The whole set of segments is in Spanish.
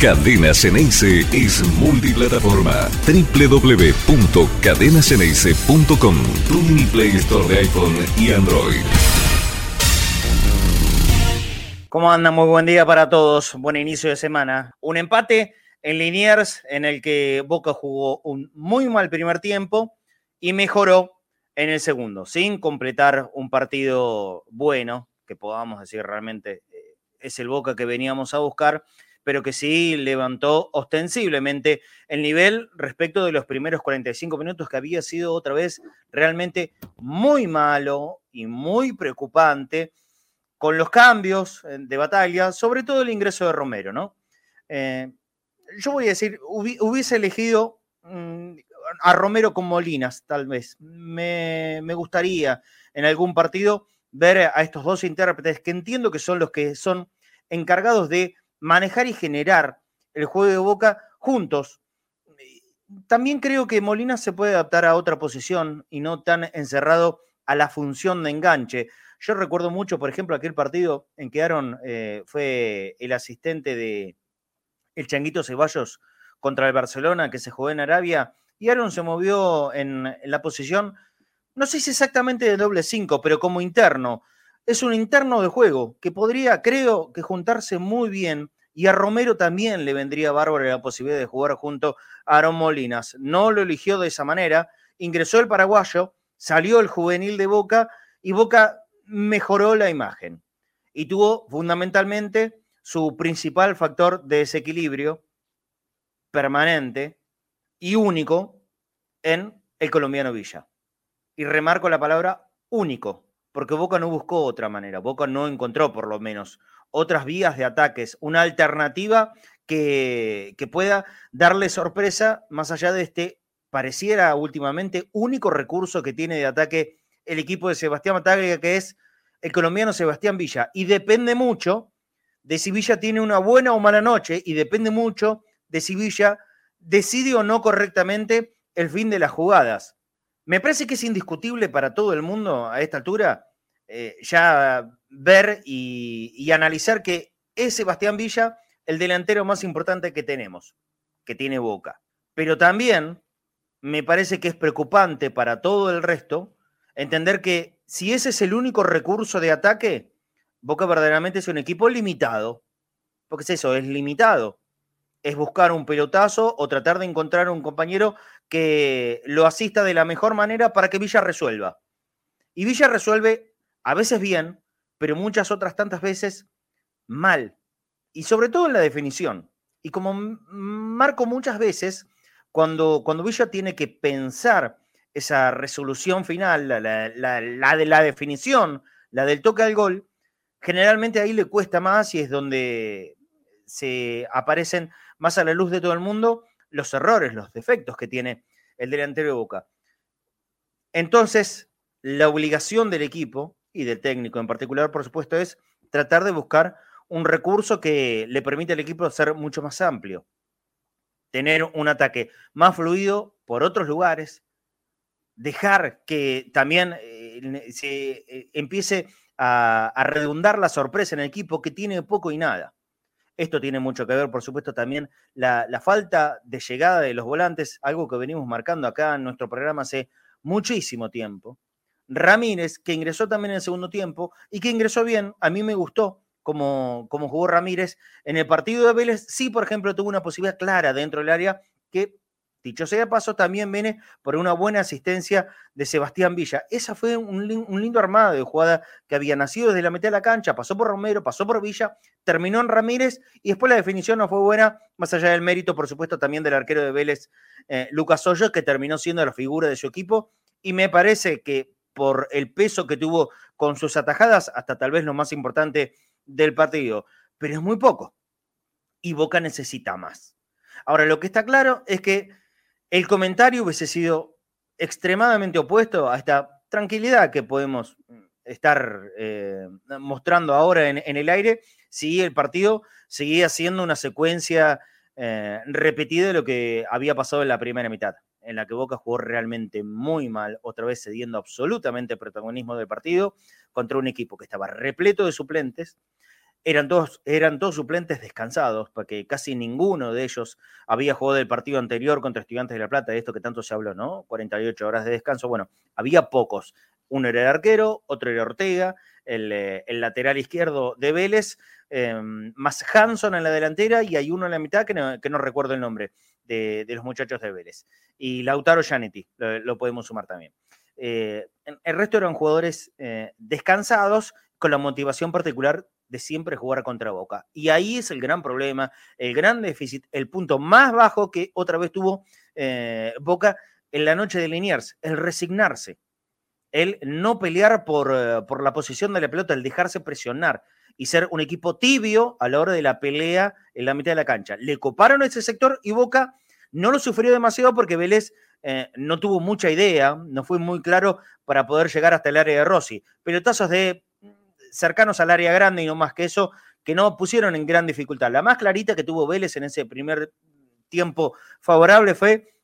Cadena Ceneice es multiplataforma. www.cadenaceneice.com Tu mini Play Store de iPhone y Android. ¿Cómo andan? Muy buen día para todos. Buen inicio de semana. Un empate en Liniers en el que Boca jugó un muy mal primer tiempo y mejoró en el segundo, sin completar un partido bueno, que podamos decir realmente eh, es el Boca que veníamos a buscar pero que sí levantó ostensiblemente el nivel respecto de los primeros 45 minutos, que había sido otra vez realmente muy malo y muy preocupante con los cambios eh, de batalla, sobre todo el ingreso de Romero, ¿no? Eh, yo voy a decir, hubiese elegido mm, a Romero con Molinas, tal vez. Me, me gustaría en algún partido ver a estos dos intérpretes que entiendo que son los que son encargados de manejar y generar el juego de Boca juntos. También creo que Molina se puede adaptar a otra posición y no tan encerrado a la función de enganche. Yo recuerdo mucho, por ejemplo, aquel partido en que Aaron eh, fue el asistente de el Changuito Ceballos contra el Barcelona que se jugó en Arabia y Aaron se movió en, la posición, no sé si exactamente de doble 5, pero como interno es un interno de juego que podría, creo, que juntarse muy bien y a Romero también le vendría bárbaro la posibilidad de jugar junto a Aaron Molinas. No lo eligió de esa manera, ingresó el paraguayo, salió el juvenil de Boca y Boca mejoró la imagen y tuvo fundamentalmente su principal factor de desequilibrio permanente y único en el colombiano Villa. Y remarco la palabra único, porque Boca no buscó otra manera, Boca no encontró por lo menos otras vías de ataques, una alternativa que, pueda darle sorpresa más allá de este, pareciera últimamente, único recurso que tiene de ataque el equipo de Sebastián Mataglia, que es el colombiano Sebastián Villa. Y depende mucho de si Villa tiene una buena o mala noche y depende mucho de si Villa decide o no correctamente el fin de las jugadas. Me parece que es indiscutible para todo el mundo a esta altura eh, ya ver y, analizar que es Sebastián Villa el delantero más importante que tenemos, que tiene Boca. Pero también me parece que es preocupante para todo el resto entender que si ese es el único recurso de ataque, Boca verdaderamente es un equipo limitado. Porque es eso, es limitado. Es buscar un pelotazo o tratar de encontrar un compañero que lo asista de la mejor manera para que Villa resuelva. Y Villa resuelve a veces bien, pero muchas otras tantas veces mal. Y sobre todo en la definición. Y como marco muchas veces, cuando, cuando Villa tiene que pensar esa resolución final, la, la, de la definición, la del toque al gol, generalmente ahí le cuesta más y es donde se aparecen más a la luz de todo el mundo los errores, los defectos que tiene el delantero de Boca. Entonces, la obligación del equipo y del técnico en particular, por supuesto, es tratar de buscar un recurso que le permite al equipo ser mucho más amplio, tener un ataque más fluido por otros lugares, dejar que también eh, se eh, empiece a, a redundar la sorpresa en el equipo que tiene poco y nada. Esto tiene mucho que ver, por supuesto, también la, falta de llegada de los volantes, algo que venimos marcando acá en nuestro programa hace muchísimo tiempo. Ramírez, que ingresó también en el segundo tiempo y que ingresó bien, a mí me gustó como, como jugó Ramírez en el partido de Vélez. Sí, por ejemplo, tuvo una posibilidad clara dentro del área que Dicho sea paso, también viene por una buena asistencia de Sebastián Villa. Esa fue un, lindo armado de jugada que había nacido desde la mitad de la cancha, pasó por Romero, pasó por Villa, terminó en Ramírez y después la definición no fue buena, más allá del mérito, por supuesto, también del arquero de Vélez, eh, Lucas Hoyos, que terminó siendo la figura de su equipo. Y me parece que por el peso que tuvo con sus atajadas, hasta tal vez lo más importante del partido, pero es muy poco. Y Boca necesita más. Ahora, lo que está claro es que el comentario hubiese sido extremadamente opuesto a esta tranquilidad que podemos mm, estar eh, mostrando ahora en, el aire si el partido seguía siendo una secuencia eh, repetida de lo que había pasado en la primera mitad, en la que Boca jugó realmente muy mal, otra vez cediendo absolutamente protagonismo del partido contra un equipo que estaba repleto de suplentes, eran todos, eran todos suplentes descansados, porque casi ninguno de ellos había jugado el partido anterior contra Estudiantes de La Plata, de esto que tanto se habló, ¿no? 48 horas de descanso. Bueno, había pocos. Uno era el arquero, otro era Ortega, el, eh, lateral izquierdo de Vélez, em, más Hanson en la delantera y hay uno en la mitad que no, recuerdo el nombre de, los muchachos de Vélez. Y Lautaro Gianetti, lo, podemos sumar también. Eh, el resto eran jugadores eh, descansados con la motivación particular de siempre jugar contra Boca. Y ahí es el gran problema, el gran déficit, el punto más bajo que otra vez tuvo eh, Boca en la noche de Liniers, el resignarse, el no pelear por, eh, por la posición de la pelota, el dejarse presionar y ser un equipo tibio a la hora de la pelea en la mitad de la cancha. Le coparon ese sector y Boca no lo sufrió demasiado porque Vélez eh, no tuvo mucha idea, no fue muy claro para poder llegar hasta el área de Rossi. Pelotazos de cercanos al área grande y no más que eso, que no pusieron en gran dificultad. La más clarita que tuvo Vélez en ese primer tiempo favorable fue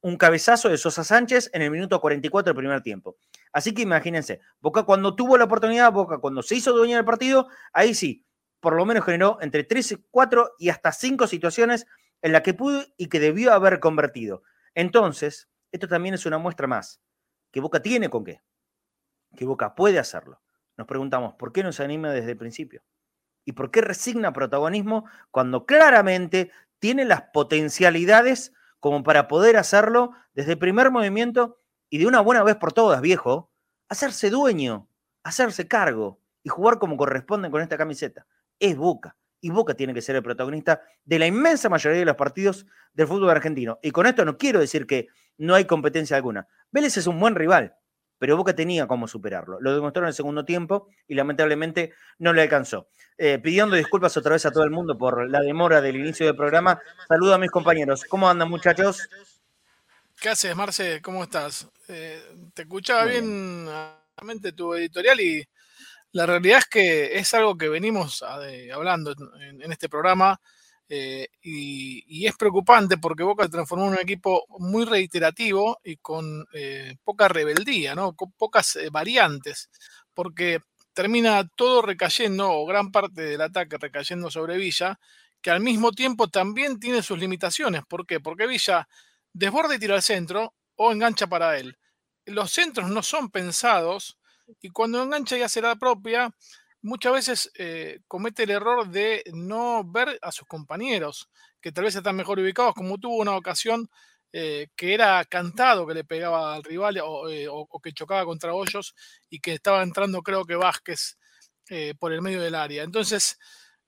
un cabezazo de Sosa Sánchez en el minuto 44 del primer tiempo. Así que imagínense, Boca cuando tuvo la oportunidad, Boca cuando se hizo dueño del partido, ahí sí, por lo menos generó entre 3, 4 y hasta 5 situaciones en las que pudo y que debió haber convertido. Entonces, esto también es una muestra más, que Boca tiene con qué, que Boca puede hacerlo nos preguntamos, ¿por qué no se anima desde el principio? ¿Y por qué resigna protagonismo cuando claramente tiene las potencialidades como para poder hacerlo desde el primer movimiento y de una buena vez por todas, viejo, hacerse dueño, hacerse cargo y jugar como corresponde con esta camiseta? Es Boca. Y Boca tiene que ser el protagonista de la inmensa mayoría de los partidos del fútbol argentino. Y con esto no quiero decir que no hay competencia alguna. Vélez es un buen rival, pero Boca tenía cómo superarlo. Lo demostró en el segundo tiempo y lamentablemente no le alcanzó. Eh, pidiendo disculpas otra vez a todo el mundo por la demora del inicio del programa, saludo a mis compañeros. ¿Cómo andan muchachos? ¿Qué haces, Marce? ¿Cómo estás? Eh, te escuchaba bien, tu editorial y la realidad es que es algo que venimos hablando en este programa eh, y, es preocupante porque Boca se transformó en un equipo muy reiterativo y con eh, poca rebeldía, ¿no? con pocas eh, variantes, porque termina todo recayendo, o gran parte del ataque recayendo sobre Villa, que al mismo tiempo también tiene sus limitaciones. ¿Por qué? Porque Villa desborda y tira al centro o engancha para él. Los centros no son pensados y cuando engancha y hace la propia, muchas veces eh, comete el error de no ver a sus compañeros, que tal vez están mejor ubicados, como tuvo una ocasión eh, que era cantado que le pegaba al rival eh, o, que chocaba contra Hoyos y que estaba entrando creo que Vázquez por el medio del área. Entonces,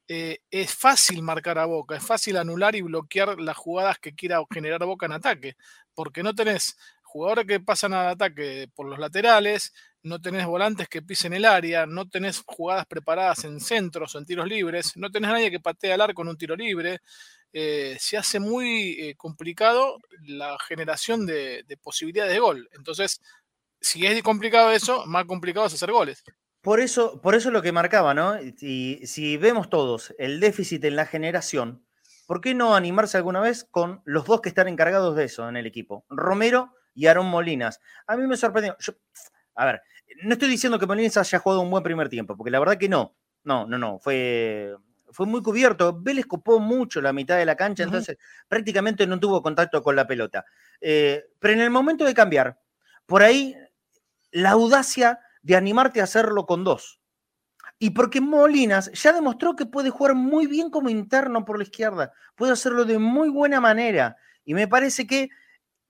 es fácil marcar a Boca, es fácil anular y bloquear las jugadas que quiera generar Boca en ataque, porque no tenés jugadores que pasan al ataque por los laterales, no tenés volantes que pisen el área, no tenés jugadas preparadas en centros o en tiros libres, no tenés nadie que patee al arco con un tiro libre. Eh, se hace muy eh, complicado la generación de, posibilidades de gol. Entonces, si es complicado eso, más complicado es hacer goles. Por eso, por eso lo que marcaba, ¿no? Y si vemos todos el déficit en la generación, ¿por qué no animarse alguna vez con los dos que están encargados de eso en el equipo? Romero y Aaron Molinas. A mí me sorprendió. A ver, no estoy diciendo que Molinas haya jugado un buen primer tiempo, porque la verdad que no. No, no, no. Fue, fue muy cubierto. Vélez copó mucho la mitad de la cancha, entonces prácticamente no tuvo contacto con la pelota. Eh, pero en el momento de cambiar, por ahí la audacia de animarte a hacerlo con dos. Y porque Molinas ya demostró que puede jugar muy bien como interno por la izquierda, puede hacerlo de muy buena manera. Y me parece que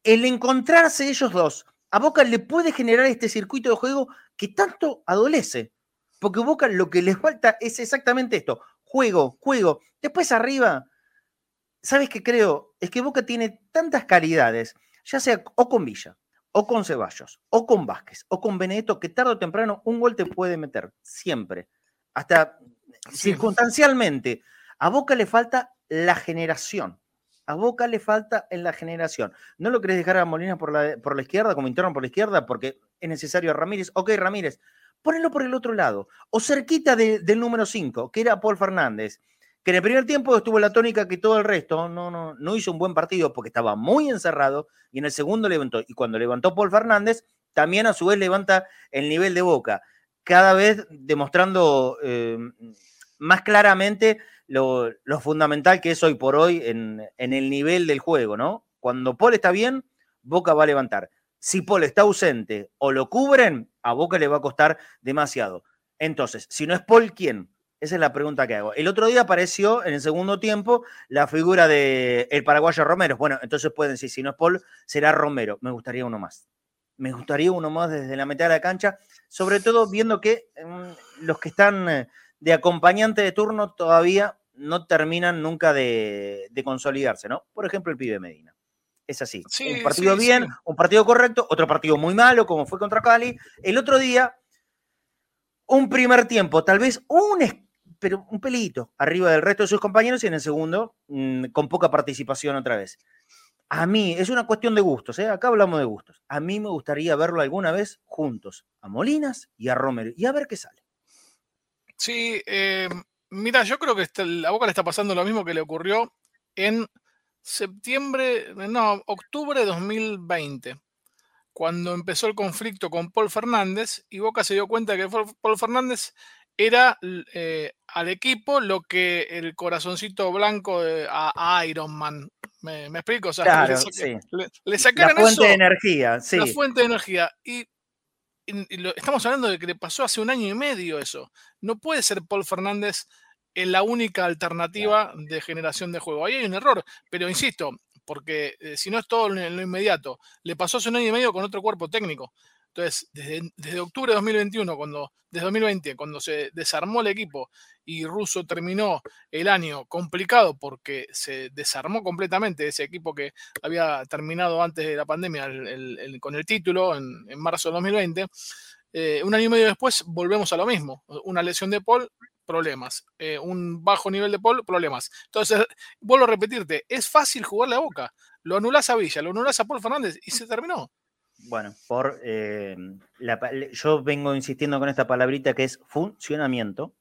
el encontrarse ellos dos, a Boca le puede generar este circuito de juego que tanto adolece. Porque Boca lo que les falta es exactamente esto, juego, juego. Después arriba, ¿sabes qué creo? Es que Boca tiene tantas calidades, ya sea o con Villa, o con Ceballos, o con Vázquez, o con Benedetto, que tarde o temprano un gol te puede meter, siempre. Hasta circunstancialmente. A Boca le falta la generación. A Boca le falta en la generación. ¿No lo querés dejar a Molina por la, por la izquierda, como interno por la izquierda, porque es necesario a Ramírez? Ok, Ramírez, ponelo por el otro lado. O cerquita del número 5, que era Paul Fernández, que en el primer tiempo estuvo la tónica que todo el resto no, no, no hizo un buen partido porque estaba muy encerrado, y en el segundo levantó. Y cuando levantó Paul Fernández, también a su vez levanta el nivel de Boca, cada vez demostrando... Eh, más claramente lo, fundamental que es hoy por hoy en, el nivel del juego, ¿no? Cuando Paul está bien, Boca va a levantar. Si Paul está ausente o lo cubren, a Boca le va a costar demasiado. Entonces, si no es Paul, ¿quién? Esa es la pregunta que hago. El otro día apareció en el segundo tiempo la figura del el paraguayo Romero. Bueno, entonces pueden decir, si no es Paul, será Romero. Me gustaría uno más. Me gustaría uno más desde la mitad de la cancha, sobre todo viendo que mm, los que están eh, de acompañante de turno todavía no terminan nunca de, consolidarse, ¿no? Por ejemplo, el pibe Medina. Es así. un partido bien, un partido correcto, otro partido muy malo, como fue contra Cali. El otro día, un primer tiempo, tal vez un pero un pelito arriba del resto de sus compañeros y en el segundo mm, con poca participación otra vez. A mí, es una cuestión de gustos, ¿eh? acá hablamos de gustos. A mí me gustaría verlo alguna vez juntos, a Molinas y a Romero, y a ver qué sale. Sí, eh, mira, yo creo que este, la Boca le está pasando lo mismo que le ocurrió en septiembre, no, octubre de 2020, cuando empezó el conflicto con Paul Fernández y Boca se dio cuenta que Paul Fernández era eh, al equipo lo que el corazoncito blanco a, Iron Man. ¿Me, explico? O sea, le, sí. le, sacaron La fuente de energía, sí. La fuente de energía. Y, estamos hablando de que le pasó hace un año y medio eso. No puede ser Paul Fernández en la única alternativa de generación de juego. Ahí hay un error, pero insisto, porque eh, si no es todo en lo inmediato, le pasó hace un año y medio con otro cuerpo técnico. Entonces, desde, octubre de 2021, cuando, desde 2020, cuando se desarmó el equipo y Russo terminó el año complicado porque se desarmó completamente ese equipo que había terminado antes de la pandemia con el título en, marzo de 2020, eh, un año y medio después volvemos a lo mismo. Una lesión de Paul, problemas. Eh, un bajo nivel de Paul, problemas. Entonces, vuelvo a repetirte, es fácil jugar la boca. Lo anulás a Villa, lo anulás a Paul Fernández y se terminó. Bueno, por eh, yo vengo insistiendo con esta palabrita que es funcionamiento.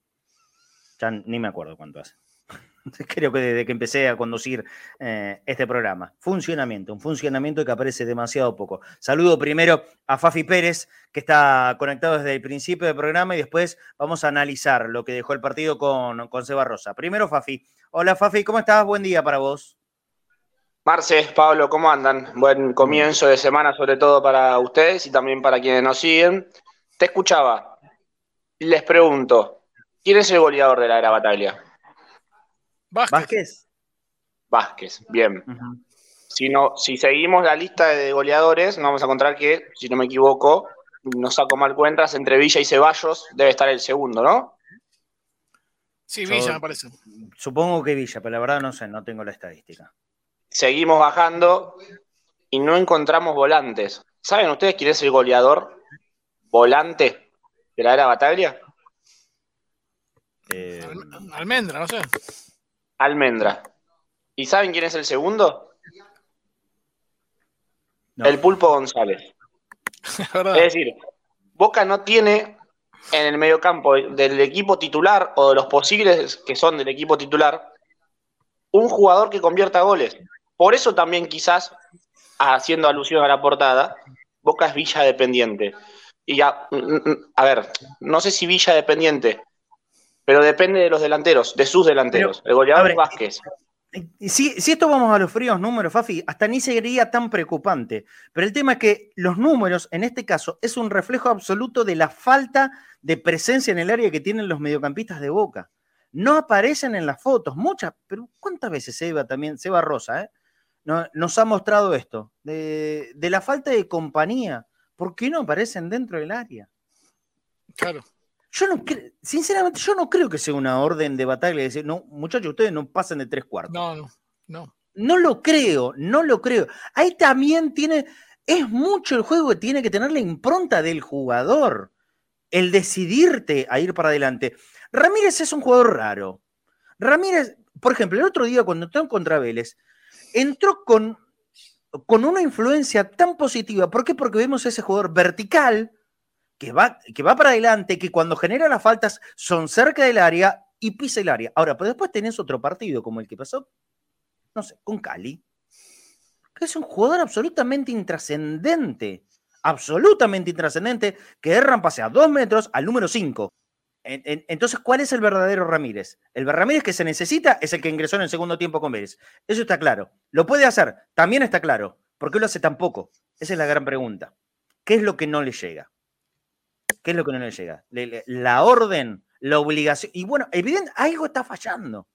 Ya ni me acuerdo cuánto hace. Creo que desde que empecé a conducir eh, este programa. Funcionamiento, un funcionamiento que aparece demasiado poco. Saludo primero a Fafi Pérez, que está conectado desde el principio del programa, y después vamos a analizar lo que dejó el partido con, con Seba Rosa. Primero, Fafi. Hola, Fafi, ¿cómo estás? Buen día para vos. Marce, Pablo, ¿cómo andan? Buen comienzo de semana, sobre todo para ustedes y también para quienes nos siguen. Te escuchaba. Les pregunto, ¿quién es el goleador de la era Bataglia? Vázquez. Vázquez, bien. si, no, si seguimos la lista de goleadores, nos vamos a encontrar que, si no me equivoco, no saco mal cuentas, entre Villa y Ceballos debe estar el segundo, ¿no? Sí, Villa me parece. Supongo que Villa, pero la verdad no sé, no tengo la estadística seguimos bajando y no encontramos volantes. ¿Saben ustedes quién es el goleador volante de la era Bataglia? Eh, Almendra, no sé. Almendra. ¿Y saben quién es el segundo? El Pulpo González. es decir, Boca no tiene en el mediocampo del equipo titular o de los posibles que son del equipo titular un jugador que convierta goles. Por eso también quizás, haciendo alusión a la portada, Boca es Villa dependiente. Y ya, mm, mm, a ver, no sé si Villa dependiente, pero depende de los delanteros, de sus delanteros. el goleador Vázquez. Si, si, esto vamos a los fríos números, Fafi, hasta ni sería tan preocupante. Pero el tema es que los números, en este caso, es un reflejo absoluto de la falta de presencia en el área que tienen los mediocampistas de Boca. No aparecen en las fotos, muchas, pero ¿cuántas veces Seba también, Seba Rosa, eh? Nos ha mostrado esto, de, la falta de compañía. ¿Por qué no aparecen dentro del área? Claro. Yo no sinceramente, yo no creo que sea una orden de batalla decir, no, muchachos, ustedes no pasen de tres cuartos. No, no, no. No lo creo, no lo creo. Ahí también tiene, es mucho el juego que tiene que tener la impronta del jugador, el decidirte a ir para adelante. Ramírez es un jugador raro. Ramírez, por ejemplo, el otro día cuando entró contra Vélez, entró con, con una influencia tan positiva. ¿Por qué? Porque vemos ese jugador vertical que va, que va para adelante, que cuando genera las faltas son cerca del área y pisa el área. Ahora, pues después tenés otro partido como el que pasó, no sé, con Cali, que es un jugador absolutamente intrascendente, absolutamente intrascendente, que erran pase a dos metros al número 5. Entonces, ¿cuál es el verdadero Ramírez? El Ramírez que se necesita es el que ingresó en el segundo tiempo con Vélez. Eso está claro. ¿Lo puede hacer? También está claro. ¿Por qué lo hace tan poco? Esa es la gran pregunta. ¿Qué es lo que no le llega? ¿Qué es lo que no le llega? La orden, la obligación. Y bueno, evidente, algo está fallando.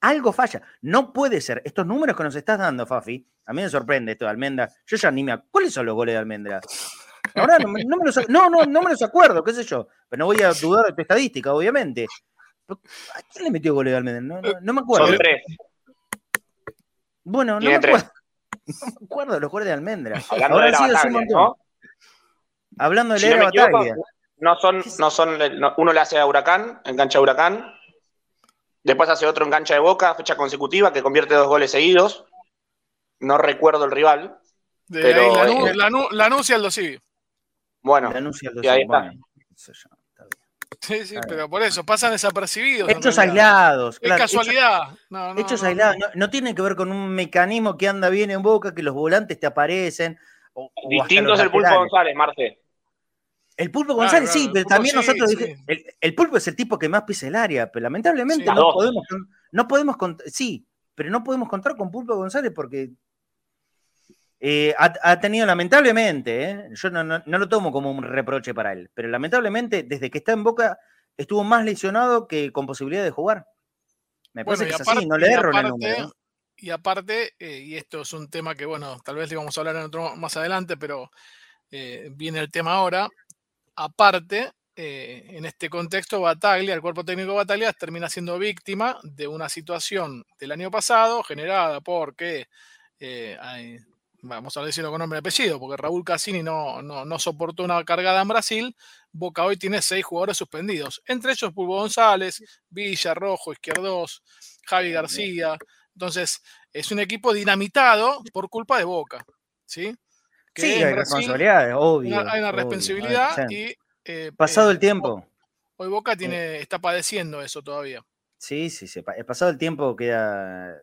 Algo falla. No puede ser. Estos números que nos estás dando, Fafi, a mí me sorprende esto de Almendra. Yo ya ni me ¿Cuáles son los goles de Almendra? Ahora no, me los, no, no, no me los acuerdo, qué sé yo. Pero no voy a dudar de tu estadística, obviamente. ¿A quién le metió goles de Almendra? No, me acuerdo. Son tres. Bueno, no me acuerdo. No me acuerdo de los goles de Almendra. Hablando Ahora de la batalla, ¿no? Hablando de la no batalla. No son, no son, uno le hace a Huracán, en cancha de Huracán, después hace otro en cancha de Boca, fecha consecutiva, que convierte dos goles seguidos. No recuerdo el rival. pero, la, anuncia el Dosivi. Bueno, y ahí está. Sí, sí, pero por eso pasan desapercibidos. Hechos aislados. Es casualidad. Hechos, aislados. No, tiene que ver con un mecanismo que anda bien en boca, que los volantes te aparecen. Distinto es el Pulpo González, Marce. El Pulpo González, sí, pero también nosotros. El, Pulpo es el tipo que más pisa el área, pero lamentablemente no podemos, no podemos. Sí, pero no podemos contar con Pulpo González porque eh, ha, tenido lamentablemente, eh, yo no, lo tomo como un reproche para él, pero lamentablemente desde que está en Boca estuvo más lesionado que con posibilidad de jugar. Me parece que es así, no le erro en el número. Y aparte, eh, y esto es un tema que, bueno, tal vez le vamos a hablar en otro más adelante, pero viene el tema ahora. Aparte, en este contexto, Bataglia, el cuerpo técnico de Bataglia, termina siendo víctima de una situación del año pasado generada porque hay, vamos a decirlo con nombre y apellido, porque Raúl Cassini no, no, soportó una cargada en Brasil, Boca hoy tiene seis jugadores suspendidos, entre ellos Pulvo González, Villa, Rojo, Izquierdos, Javi García. Entonces, es un equipo dinamitado por culpa de Boca. ¿sí? sí, hay responsabilidades, obvio. hay una responsabilidad y... Eh, pasado el tiempo. Hoy Boca tiene, está padeciendo eso todavía. Sí, sí, sí. Pasado el tiempo queda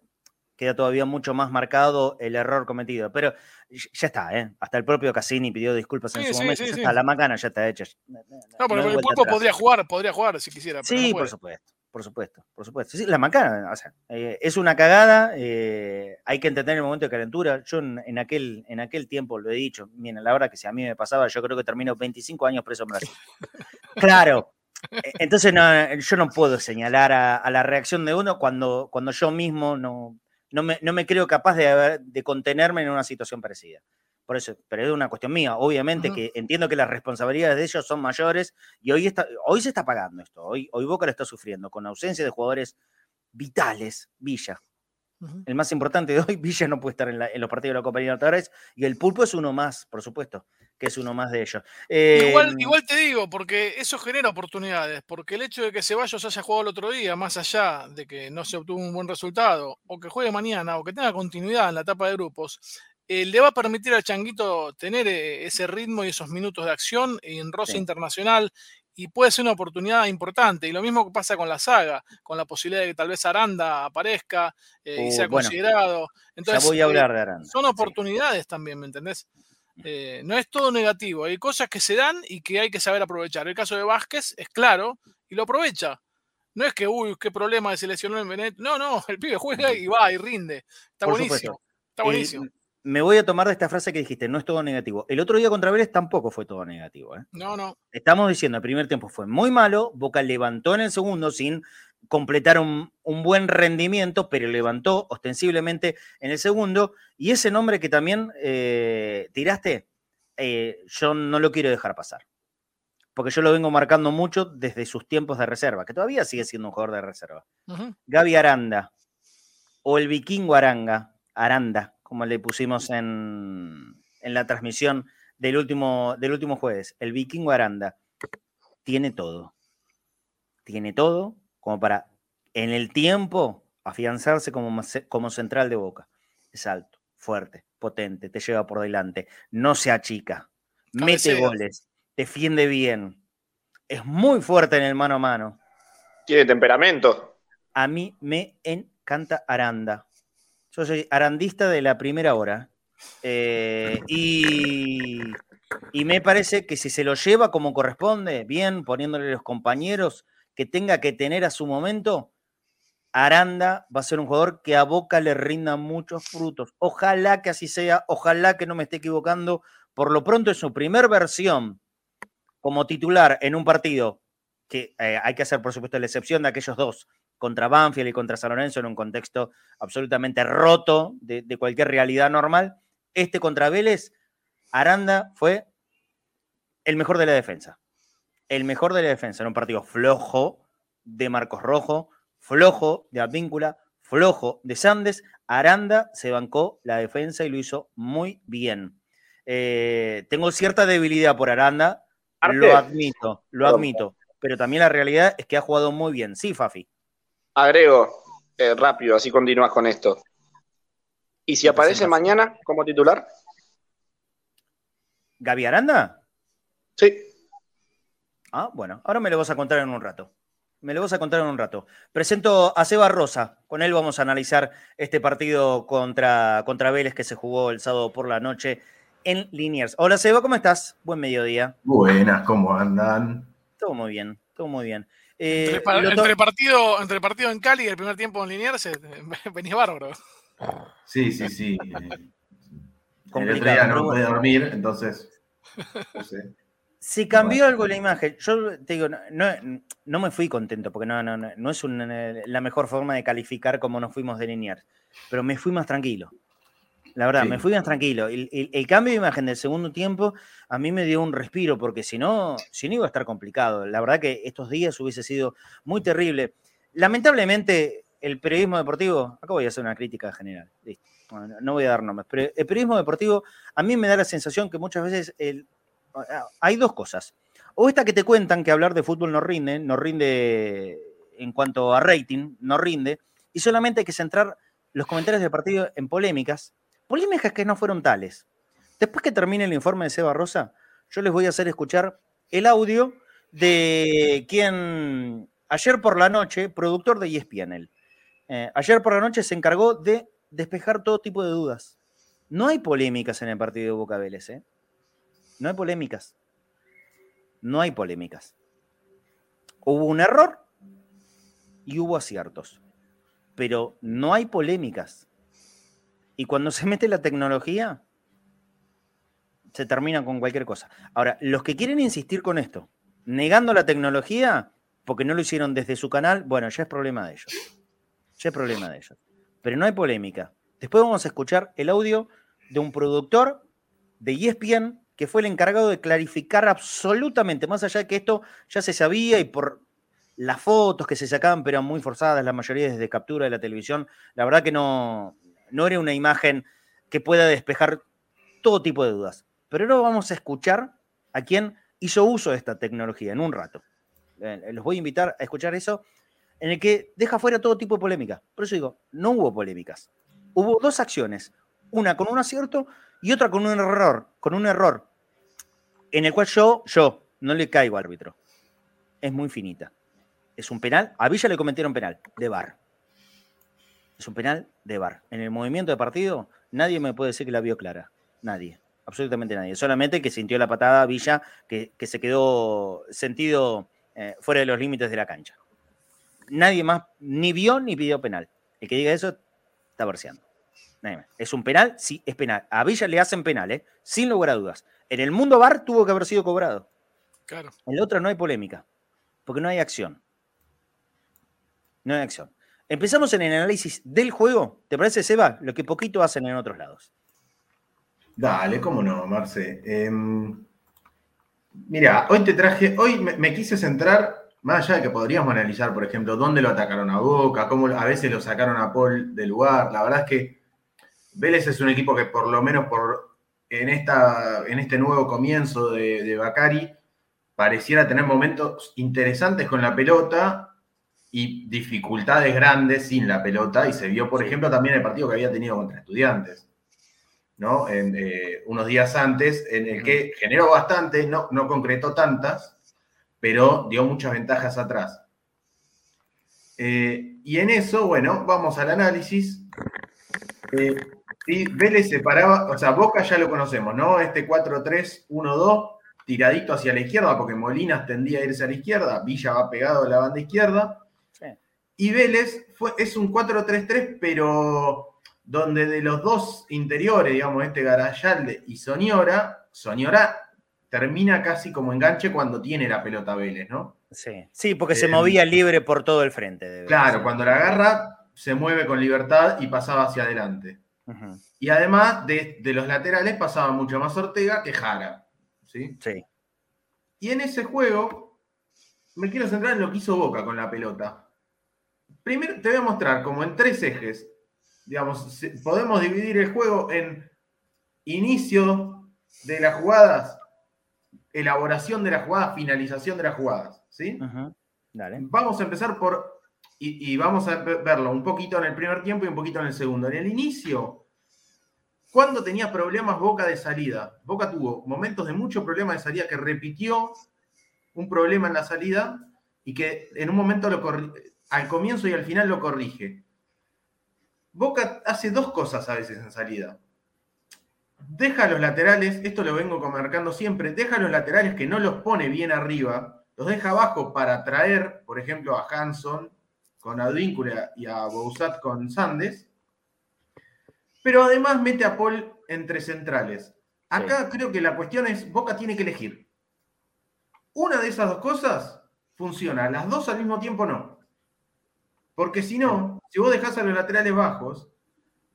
queda todavía mucho más marcado el error cometido. Pero ya está, ¿eh? Hasta el propio Cassini pidió disculpas en su momento. la macana ya está hecha. No, pero el pulpo podría jugar, podría jugar si quisiera. sí, por supuesto. Por supuesto, por supuesto. La macana, o sea, eh, es una cagada, eh, hay que entender el momento de calentura. Yo en, aquel, en aquel tiempo lo he dicho, miren, la verdad que si a mí me pasaba, yo creo que termino 25 años preso en Brasil. claro, e, entonces yo no puedo señalar a, a, la reacción de uno cuando, cuando yo mismo no, no me, creo capaz de, de, contenerme en una situación parecida. Por eso, pero es una cuestión mía. Obviamente que entiendo que las responsabilidades de ellos son mayores y hoy, está, hoy se está pagando esto. Hoy, hoy Boca lo está sufriendo con ausencia de jugadores vitales. Villa, el más importante de hoy, Villa no puede estar en, los partidos de la Copa Libertadores y el Pulpo es uno más, por supuesto, que es uno más de ellos. igual, em, igual, te digo, porque eso genera oportunidades, porque el hecho de que Ceballos haya jugado el otro día, más allá de que no se obtuvo un buen resultado, o que juegue mañana, o que tenga continuidad en la etapa de grupos, eh, le va a permitir al Changuito tener eh, ese ritmo y esos minutos de acción en roce internacional y puede ser una oportunidad importante. Y lo mismo que pasa con la saga, con la posibilidad de que tal vez Aranda aparezca eh, y uh, sea considerado. Entonces, voy a hablar de Aranda. Son oportunidades también, ¿me entendés? Eh, no es todo negativo, hay cosas que se dan y que hay que saber aprovechar. El caso de Vázquez es claro y lo aprovecha. No es que, uy, qué problema de seleccionar en Veneto. No, no, el pibe juega y va y rinde. Está buenísimo. Está buenísimo me voy a tomar de esta frase que dijiste, no es todo negativo. El otro día contra Vélez tampoco fue todo negativo. ¿eh? No, no. Estamos diciendo, el primer tiempo fue muy malo, Boca levantó en el segundo sin completar un, buen rendimiento, pero levantó ostensiblemente en el segundo. Y ese nombre que también eh, tiraste, eh, yo no lo quiero dejar pasar. Porque yo lo vengo marcando mucho desde sus tiempos de reserva, que todavía sigue siendo un jugador de reserva. Gaby Aranda o el vikingo Aranga, Aranda, como le pusimos en, la transmisión del último, del último jueves, el vikingo Aranda, tiene todo. Tiene todo como para en el tiempo afianzarse como, como central de boca. Es alto, fuerte, potente, te lleva por delante, no se achica, mete goles, defiende bien, es muy fuerte en el mano a mano. Tiene temperamento. A mí me encanta Aranda. Yo soy arandista de la primera hora. Eh, y, me parece que si se lo lleva como corresponde, bien, poniéndole los compañeros que tenga que tener a su momento, Aranda va a ser un jugador que a Boca le rinda muchos frutos. Ojalá que así sea, ojalá que no me esté equivocando. Por lo pronto, en su primer versión como titular en un partido, que eh, hay que hacer, por supuesto, la excepción de aquellos dos, contra Banfield y contra San Lorenzo, en un contexto absolutamente roto de, de cualquier realidad normal. Este contra Vélez, Aranda fue el mejor de la defensa. El mejor de la defensa en un partido flojo de Marcos Rojo, flojo de Advíncula, flojo de Sandes. Aranda se bancó la defensa y lo hizo muy bien. Eh, tengo cierta debilidad por Aranda, lo admito, lo admito. Pero también la realidad es que ha jugado muy bien. Sí, Fafi. Agrego eh, rápido, así continúas con esto. ¿Y si aparece mañana como titular? ¿Gaby Aranda? Sí. Ah, bueno, ahora me lo vas a contar en un rato. Me lo vas a contar en un rato. Presento a Seba Rosa. Con él vamos a analizar este partido contra, contra Vélez que se jugó el sábado por la noche en Liniers. Hola Seba, ¿cómo estás? Buen mediodía. Buenas, ¿cómo andan? Todo muy bien, todo muy bien. Eh, entre, partido, entre partido en Cali y el primer tiempo en Liniers, eh, venís bárbaro. Sí, sí, sí. el otro día no pude dormir, entonces. No sé. Si cambió algo la imagen, yo te digo, no, me fui contento, porque no, no, no es la mejor forma de calificar como nos fuimos de linear, pero me fui más tranquilo. La verdad, me fui más tranquilo. El, cambio de imagen del segundo tiempo a mí me dio un respiro, porque si no, si no iba a estar complicado. La verdad que estos días hubiese sido muy terrible. Lamentablemente, el periodismo deportivo, acá voy a hacer una crítica general, no voy a dar nombres, pero el periodismo deportivo a mí me da la sensación que muchas veces el, hay dos cosas. O esta que te cuentan que hablar de fútbol no rinde, no rinde en cuanto a rating, no rinde, y solamente hay que centrar los comentarios del partido en polémicas, polémicas que no fueron tales. Después que termine el informe de Seba Rosa, yo les voy a hacer escuchar el audio de quien ayer por la noche, productor de ESPN, eh, ayer por la noche se encargó de despejar todo tipo de dudas. No hay polémicas en el partido de Boca ¿eh? No hay polémicas. No hay polémicas. Hubo un error y hubo aciertos. Pero no hay polémicas. Y cuando se mete la tecnología, se termina con cualquier cosa. Ahora, los que quieren insistir con esto, negando la tecnología, porque no lo hicieron desde su canal, bueno, ya es problema de ellos. Ya es problema de ellos. Pero no hay polémica. Después vamos a escuchar el audio de un productor de ESPN que fue el encargado de clarificar absolutamente, más allá de que esto ya se sabía y por las fotos que se sacaban, pero eran muy forzadas, la mayoría desde captura de la televisión, la verdad que no, no era una imagen que pueda despejar todo tipo de dudas. Pero ahora vamos a escuchar a quien hizo uso de esta tecnología en un rato. Eh, los voy a invitar a escuchar eso, en el que deja fuera todo tipo de polémica. Por eso digo, no hubo polémicas. Hubo dos acciones, una con un acierto y otra con un error, con un error en el cual yo, yo, no le caigo árbitro. Es muy finita. Es un penal. A Villa le cometieron penal, de bar. Es un penal de bar. En el movimiento de partido, nadie me puede decir que la vio clara. Nadie. Absolutamente nadie. Solamente que sintió la patada Villa, que, se quedó sentido eh, fuera de los límites de la cancha. Nadie más ni vio ni pidió penal. El que diga eso está verseando. Es un penal, sí, es penal. A Villa le hacen penal, ¿eh? sin lugar a dudas. En el mundo bar tuvo que haber sido cobrado. Claro. En el otro no hay polémica, porque no hay acción. No hay acción. Empezamos en el análisis del juego. ¿Te parece, Seba? Lo que poquito hacen en otros lados. Dale, cómo no, Marce. Em, mira, hoy te traje, hoy me, quise centrar, más allá de que podríamos analizar, por ejemplo, dónde lo atacaron a Boca, cómo a veces lo sacaron a Paul del lugar. La verdad es que Vélez es un equipo que por lo menos por en, esta, en este nuevo comienzo de, de Bacari pareciera tener momentos interesantes con la pelota y dificultades grandes sin la pelota. Y se vio, por ejemplo, también el partido que había tenido contra estudiantes, ¿no? En, eh, unos días antes, en el que generó bastante, no, no concretó tantas, pero dio muchas ventajas atrás. Eh, y en eso, bueno, vamos al análisis. Eh, y Vélez se paraba, o sea, Boca ya lo conocemos, ¿no? Este 4-3-1-2 tiradito hacia la izquierda, porque Molinas tendía a irse a la izquierda, Villa va pegado a la banda izquierda. Y Vélez fue, es un 4-3-3, pero donde de los dos interiores, digamos, este Garayalde y Soñora, Soñora termina casi como enganche cuando tiene la pelota Vélez, ¿no? Sí, sí porque se eh, movía libre por todo el frente. claro, cuando la agarra, se mueve con libertad y pasaba hacia adelante. Y además de, de, los laterales pasaba mucho más Ortega que Jara. ¿sí? Sí. Y en ese juego me quiero centrar en lo que hizo Boca con la pelota. Primero te voy a mostrar como en tres ejes. Digamos, podemos dividir el juego en inicio de las jugadas, elaboración de las jugadas, finalización de las jugadas. ¿sí? Vamos a empezar por, y, y, vamos a verlo un poquito en el primer tiempo y un poquito en el segundo. En el inicio, cuando tenía problemas Boca de salida? Boca tuvo momentos de mucho problema de salida que repitió un problema en la salida y que en un momento lo al comienzo y al final lo corrige. Boca hace dos cosas a veces en salida. Deja los laterales, esto lo vengo marcando siempre, deja los laterales que no los pone bien arriba, los deja abajo para traer, por ejemplo, a Hanson con Advíncula y a Bouzat con Sandes, pero además mete a Paul entre centrales. Acá creo que la cuestión es, Boca tiene que elegir. Una de esas dos cosas funciona, las dos al mismo tiempo no. Porque si no, si vos dejás a los laterales bajos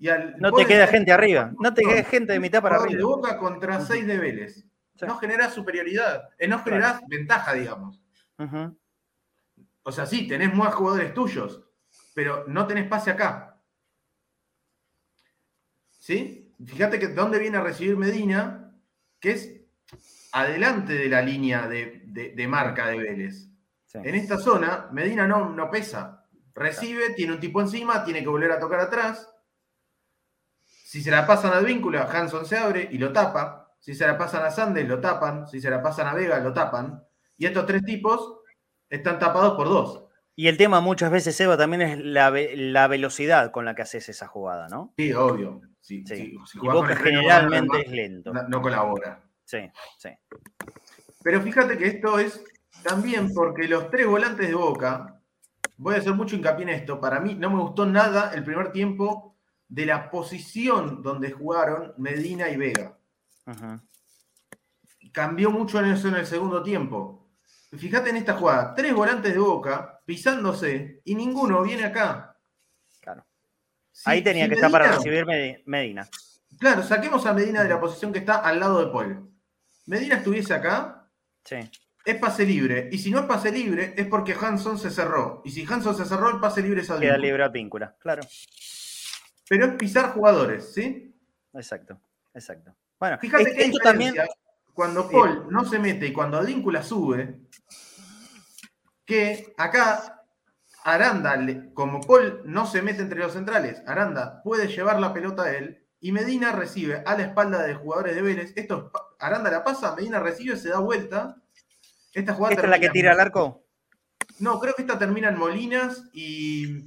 y al, No te queda gente arriba, no te queda gente de mitad para arriba. De Boca contra seis de Vélez. No generás superioridad, eh, no generás ventaja, digamos. O sea, sí, tenés más jugadores tuyos, pero no tenés pase acá. ¿sí? Fíjate que dónde viene a recibir Medina, que es adelante de la línea de, marca de Vélez. En esta zona, Medina no, no pesa. Recibe, tiene un tipo encima, tiene que volver a tocar atrás. Si se la pasan al vínculo, Hanson se abre y lo tapa. Si se la pasan a Sandes, lo tapan. Si se la pasan a Vega, lo tapan. Y estos tres tipos están tapados por dos. Y el tema muchas veces, Eva, también es la, la velocidad con la que haces esa jugada, ¿no? Sí, obvio. Sí, Boca generalmente es lento. No, colabora. Sí, sí. Pero fíjate que esto es también porque los tres volantes de Boca, voy a hacer mucho hincapié en esto, para mí no me gustó nada el primer tiempo de la posición donde jugaron Medina y Vega. Cambió mucho en eso en el segundo tiempo. Fíjate en esta jugada, tres volantes de Boca pisándose y ninguno viene acá. Ahí tenía que estar para recibir Medina. Claro, saquemos a Medina de la posición que está al lado de Paul. Medina estuviese acá, sí. Es pase libre. Y si no es pase libre, es porque Hanson se cerró. Y si Hanson se cerró, el pase libre es a Queda libre a Víncula, claro. Pero es pisar jugadores, ¿sí? Exacto, exacto. Bueno, fíjate que también. Cuando Paul no se mete y cuando Advíncula sube, que acá Aranda, como Paul no se mete entre los centrales, Aranda puede llevar la pelota a él y Medina recibe a la espalda de jugadores de Vélez. Esto, Aranda la pasa, Medina recibe, se da vuelta. Esta jugada ¿Esta es la que tira al arco? No, creo que esta termina en Molinas y,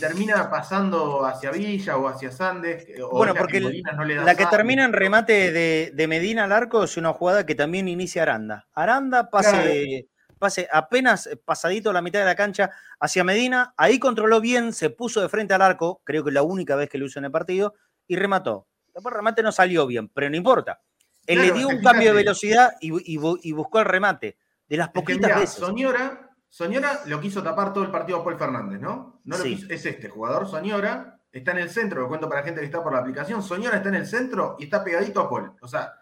termina pasando hacia Villa o hacia Sandes. bueno, porque la que termina en remate de, Medina al arco es una jugada que también inicia Aranda. Aranda pasa de pase apenas pasadito la mitad de la cancha hacia Medina, ahí controló bien, se puso de frente al arco, creo que la única vez que lo hizo en el partido, y remató. Después el remate no salió bien, pero no importa. Él le dio un cambio de velocidad y, buscó el remate. De las poquitas veces. Soñora, Soñora lo quiso tapar todo el partido a Paul Fernández, ¿no? no es este jugador, Soñora, está en el centro, lo cuento para la gente que está por la aplicación. Soñora está en el centro y está pegadito a Paul. O sea,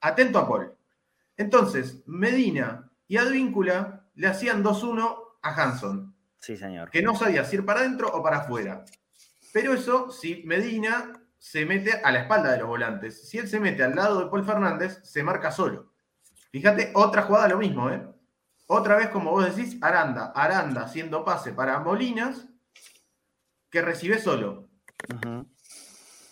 atento a Paul. Entonces, Medina y Advíncula le hacían 2-1 a Hanson. Sí, señor. Que no sabía si ir para adentro o para afuera. Pero eso, si Medina se mete a la espalda de los volantes, si él se mete al lado de Paul Fernández, se marca solo. Fíjate, otra jugada lo mismo, ¿eh? Otra vez, como vos decís, Aranda, Aranda haciendo pase para Molinas, que recibe solo.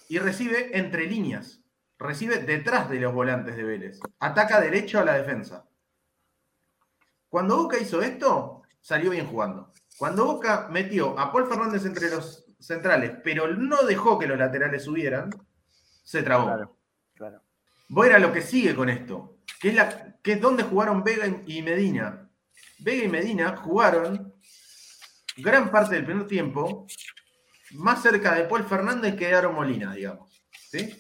Y recibe entre líneas. Recibe detrás de los volantes de Vélez. Ataca derecho a la defensa. Cuando Boca hizo esto, salió bien jugando. Cuando Boca metió a Paul Fernández entre los centrales, pero no dejó que los laterales subieran, se trabó. Claro, claro. Voy a lo que sigue con esto. Que es, la, que es donde jugaron Vega y Medina. Vega y Medina jugaron gran parte del primer tiempo más cerca de Paul Fernández que de Aro Molina, digamos. ¿sí?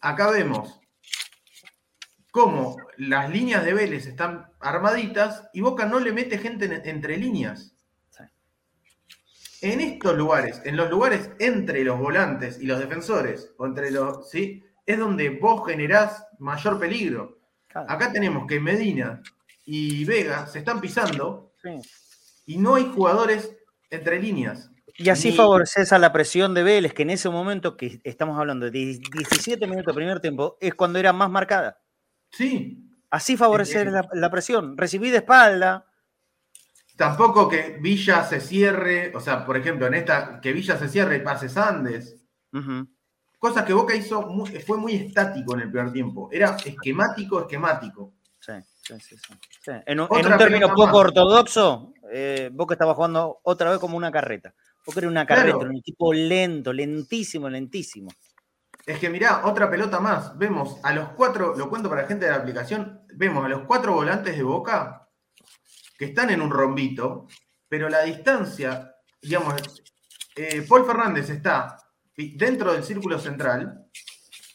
Acá vemos cómo las líneas de Vélez están armaditas y Boca no le mete gente entre líneas. En estos lugares, en los lugares entre los volantes y los defensores, o entre los, ¿sí? es donde vos generás mayor peligro. Acá tenemos que Medina y Vega se están pisando y no hay jugadores entre líneas. Y así favoreces a la presión de Vélez, que en ese momento que estamos hablando de 17 minutos de primer tiempo, es cuando era más marcada. Sí. Así favorecer la, presión. Recibí de espalda. Tampoco que Villa se cierre, o sea, por ejemplo, en esta, que Villa se cierre y pase Sandes. Cosas que Boca hizo, fue muy estático en el primer tiempo. Era esquemático, esquemático. Sí, sí, sí. En, un, término poco ortodoxo, eh, Boca estaba jugando otra vez como una carreta. Boca era una carreta, un equipo lento, lentísimo, lentísimo. Es que mirá, otra pelota más. Vemos a los cuatro, lo cuento para la gente de la aplicación, vemos a los cuatro volantes de Boca que están en un rombito, pero la distancia, digamos, eh, Paul Fernández está dentro del círculo central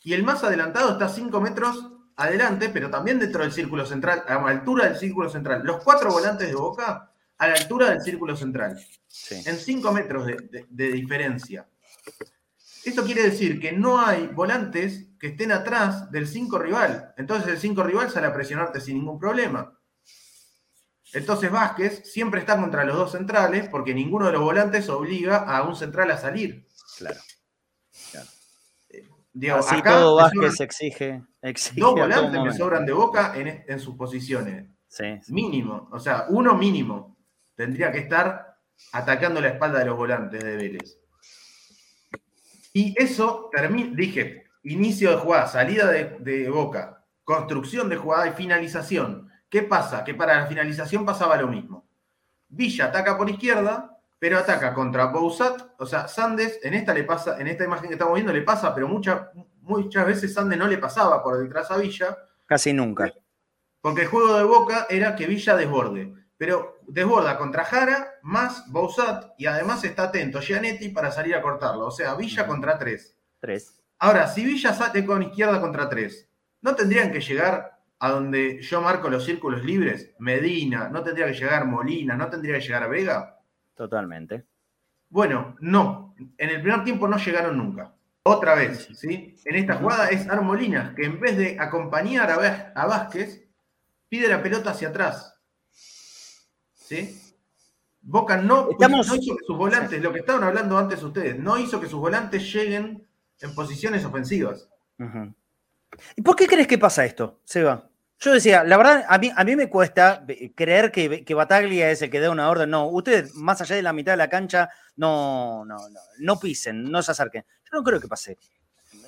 y el más adelantado está cinco metros adelante, pero también dentro del círculo central, a la altura del círculo central. Los cuatro volantes de Boca a la altura del círculo central, en cinco metros de diferencia. Esto quiere decir que no hay volantes que estén atrás del 5 rival. Entonces el 5 rival sale a presionarte sin ningún problema. Entonces Vázquez siempre está contra los dos centrales porque ninguno de los volantes obliga a un central a salir. Claro. Eh, Así todo Vázquez exige, Dos volantes me sobran de boca en, sus posiciones. Sí, Mínimo. O sea, uno mínimo. Tendría que estar atacando la espalda de los volantes de Vélez. Y eso, dije, inicio de jugada, salida de, boca, construcción de jugada y finalización. ¿Qué pasa? Que para la finalización pasaba lo mismo. Villa ataca por izquierda, pero ataca contra Bouzat. O sea, Sandes, en esta le pasa, en esta imagen que estamos viendo, le pasa, pero muchas muchas veces Sandes no le pasaba por detrás a Villa. Casi nunca. Porque el juego de Boca era que Villa desborde pero desborda contra Jara más Bouzat y además está atento Gianetti para salir a cortarlo. O sea, Villa contra tres. Tres. Ahora, si Villa sale con izquierda contra tres, ¿no tendrían que llegar a donde yo marco los círculos libres? Medina, ¿no tendría que llegar Molina? ¿No tendría que llegar Vega? Totalmente. Bueno, no. En el primer tiempo no llegaron nunca. Otra vez, ¿sí? En esta jugada es Armolina, que en vez de acompañar a Vázquez, pide la pelota hacia atrás ¿sí? Boca no, hizo que sus volantes, lo que estaban hablando antes ustedes, no hizo que sus volantes lleguen en posiciones ofensivas. ¿Y por qué crees que pasa esto, Seba? Yo decía, la verdad, a mí, a mí me cuesta creer que, que, Bataglia es el que da una orden. No, ustedes, más allá de la mitad de la cancha, no, no, no, no pisen, no se acerquen. Yo no creo que pase.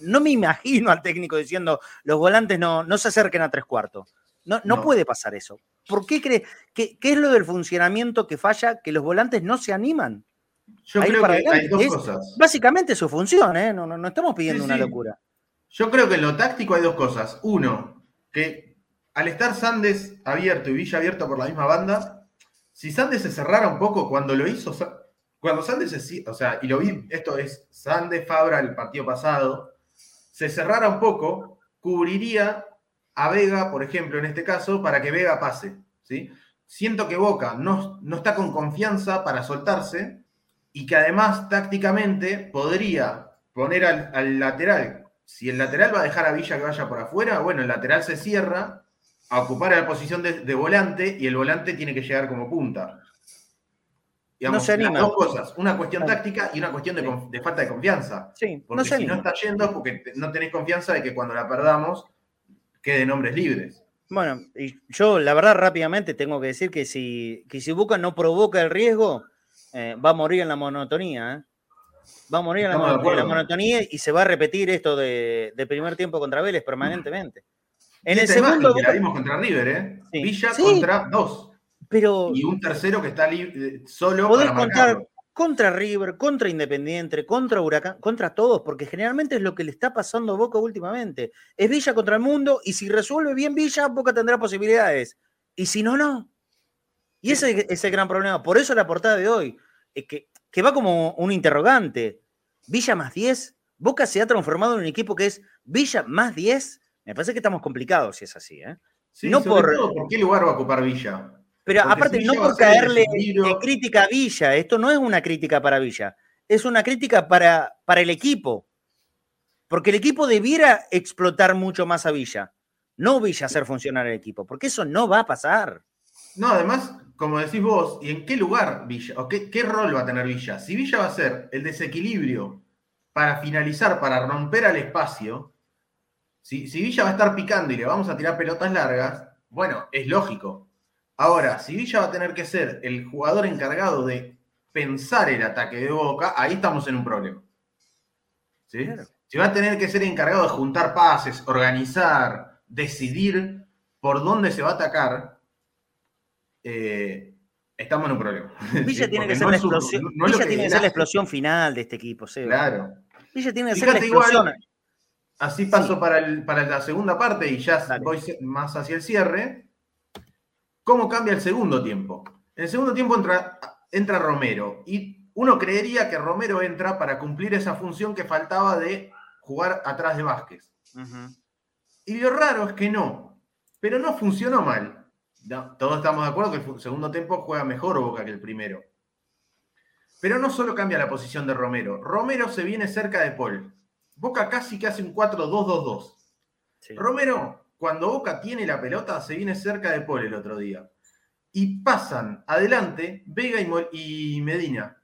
No me imagino al técnico diciendo, los volantes no, no se acerquen a tres cuartos. No, no, puede pasar eso. ¿Por qué cree? ¿Qué, es lo del funcionamiento que falla que los volantes no se animan? Yo creo que hay dos cosas. Básicamente su función, ¿eh? no, no, estamos pidiendo una locura. Yo creo que en lo táctico hay dos cosas. Uno, que al estar Sandes abierto y Villa abierto por la misma banda, si Sandes se cerrara un poco cuando lo hizo, cuando Sandes, o sea, y lo vi, esto es Sandes Fabra el partido pasado, se cerrara un poco, cubriría a Vega, por ejemplo, en este caso, para que Vega pase. ¿sí? Siento que Boca no, no está con confianza para soltarse y que además tácticamente podría poner al, lateral. Si el lateral va a dejar a Villa que vaya por afuera, bueno, el lateral se cierra a ocupar la posición de, volante y el volante tiene que llegar como punta. no se anima. Dos cosas, una cuestión táctica y una cuestión de, falta de confianza. Sí, porque si no está yendo es porque no tenéis confianza de que cuando la perdamos queden hombres libres. Bueno, y yo la verdad rápidamente tengo que decir que si, que si Boca no provoca el riesgo, eh, va a morir en la monotonía. ¿eh? Va a morir en la, monotonía y se va a repetir esto de, primer tiempo contra Vélez permanentemente. En el segundo. Que la vimos contra River, ¿eh? Villa contra dos. Pero, y un tercero que está libre, solo podés contar, contra River, contra Independiente, contra Huracán, contra todos, porque generalmente es lo que le está pasando a Boca últimamente. Es Villa contra el mundo y si resuelve bien Villa, Boca tendrá posibilidades. Y si no, no. Y ese es el gran problema. Por eso la portada de hoy, es que, que va como un interrogante. Villa más 10, Boca se ha transformado en un equipo que es Villa más 10. Me parece que estamos complicados si es así. ¿eh? no por... ¿por qué lugar va a ocupar Villa? Pero aparte, no por caerle crítica a Villa, esto no es una crítica para Villa, es una crítica para, para el equipo. Porque el equipo debiera explotar mucho más a Villa, no Villa hacer funcionar el equipo, porque eso no va a pasar. No, además, como decís vos, ¿y en qué lugar Villa? ¿O qué, qué rol va a tener Villa? Si Villa va a ser el desequilibrio para finalizar, para romper al espacio, si, si Villa va a estar picando y le vamos a tirar pelotas largas, bueno, es lógico Ahora, si Villa va a tener que ser el jugador encargado de pensar el ataque de Boca, ahí estamos en un problema. ¿Sí? Si va a tener que ser encargado de juntar pases, organizar, decidir por dónde se va a atacar, eh, estamos en un problema. Villa tiene que ser, la, explosión, tiene que ser la explosión final de este equipo, Seba. Claro. Villa tiene que ser la explosión. Así paso para, para, la segunda parte y ya voy más hacia el cierre. ¿Cómo cambia el segundo tiempo? En el segundo tiempo entra, entra Romero y uno creería que Romero entra para cumplir esa función que faltaba de jugar atrás de Vázquez. Y lo raro es que no, pero no funcionó mal. todos estamos de acuerdo que el segundo tiempo juega mejor Boca que el primero. Pero no solo cambia la posición de Romero, Romero se viene cerca de Paul. Boca casi que hace un 4-2-2-2. Romero cuando Boca tiene la pelota, se viene cerca de Paul el otro día. Y pasan adelante Vega y Medina.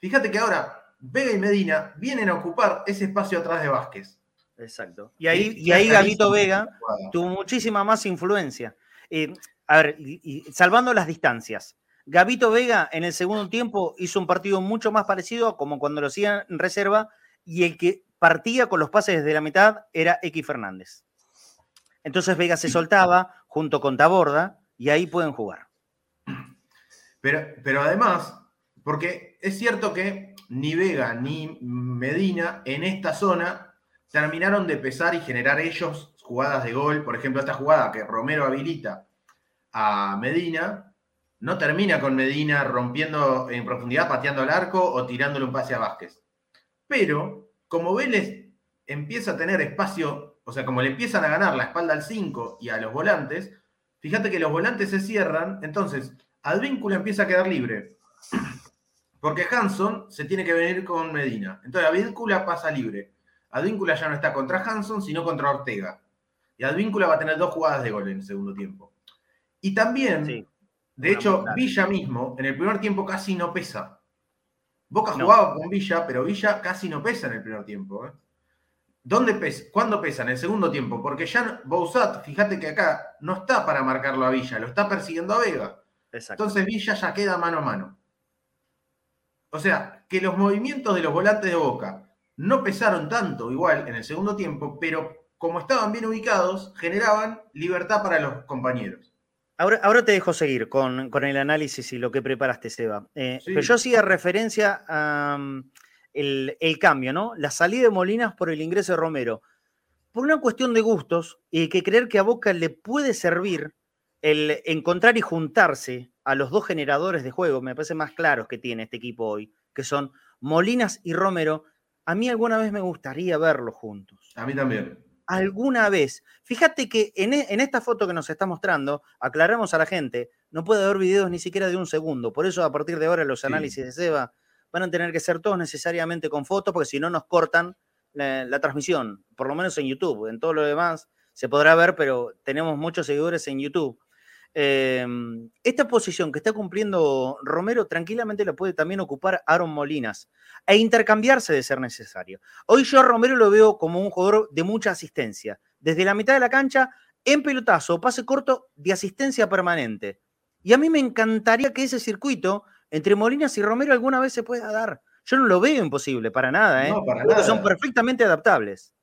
Fíjate que ahora Vega y Medina vienen a ocupar ese espacio atrás de Vázquez. Exacto. Y ahí, y ahí Gavito Vega tuvo muchísima más influencia. Eh, a ver, y, salvando las distancias. Gavito Vega en el segundo tiempo hizo un partido mucho más parecido a como cuando lo hacía en reserva y el que partía con los pases desde la mitad era X Fernández. Entonces Vega se soltaba junto con Taborda y ahí pueden jugar. Pero, pero además, porque es cierto que ni Vega ni Medina en esta zona terminaron de pesar y generar ellos jugadas de gol. Por ejemplo, esta jugada que Romero habilita a Medina, no termina con Medina rompiendo en profundidad, pateando al arco o tirándole un pase a Vázquez. Pero como Vélez empieza a tener espacio o sea, como le empiezan a ganar la espalda al 5 y a los volantes, fíjate que los volantes se cierran, entonces Advíncula empieza a quedar libre. Porque Hanson se tiene que venir con Medina. Entonces Advíncula pasa libre. Advíncula ya no está contra Hanson, sino contra Ortega. Y Advíncula va a tener dos jugadas de gol en el segundo tiempo. Y también, de hecho, Villa mismo, en el primer tiempo casi no pesa. Boca jugaba con Villa, pero Villa casi no pesa en el primer tiempo. ¿eh? ¿Dónde pesa? ¿Cuándo pesa? En el segundo tiempo. Porque ya Bouzat, fíjate que acá no está para marcarlo a Villa, lo está persiguiendo a Vega. Entonces Villa ya queda mano a mano. O sea, que los movimientos de los volantes de Boca no pesaron tanto igual en el segundo tiempo, pero como estaban bien ubicados, generaban libertad para los compañeros. Ahora, ahora te dejo seguir con, el análisis y lo que preparaste, Seba. Eh, pero yo hacía referencia a el, cambio, ¿no? La salida de Molinas por el ingreso de Romero. Por una cuestión de gustos y que creer que a Boca le puede servir el encontrar y juntarse a los dos generadores de juego, me parece más claros que tiene este equipo hoy, que son Molinas y Romero. A mí alguna vez me gustaría verlos juntos. A mí también. Alguna vez. Fíjate que en, e, esta foto que nos está mostrando, aclaramos a la gente, no puede haber videos ni siquiera de un segundo. Por eso a partir de ahora los análisis de Seba van a tener que ser todos necesariamente con fotos, porque si no nos cortan la, transmisión, por lo menos en YouTube. En todo lo demás se podrá ver, pero tenemos muchos seguidores en YouTube. Em, esta posición que está cumpliendo Romero tranquilamente la puede también ocupar Aaron Molinas e intercambiarse de ser necesario. Hoy yo a Romero lo veo como un jugador de mucha asistencia, desde la mitad de la cancha, en pelotazo, pase corto, de asistencia permanente. Y a mí me encantaría que ese circuito entre Molinas y Romero alguna vez se pueda dar. Yo no lo veo imposible, para nada, ¿eh? No, para nada. Son perfectamente adaptables.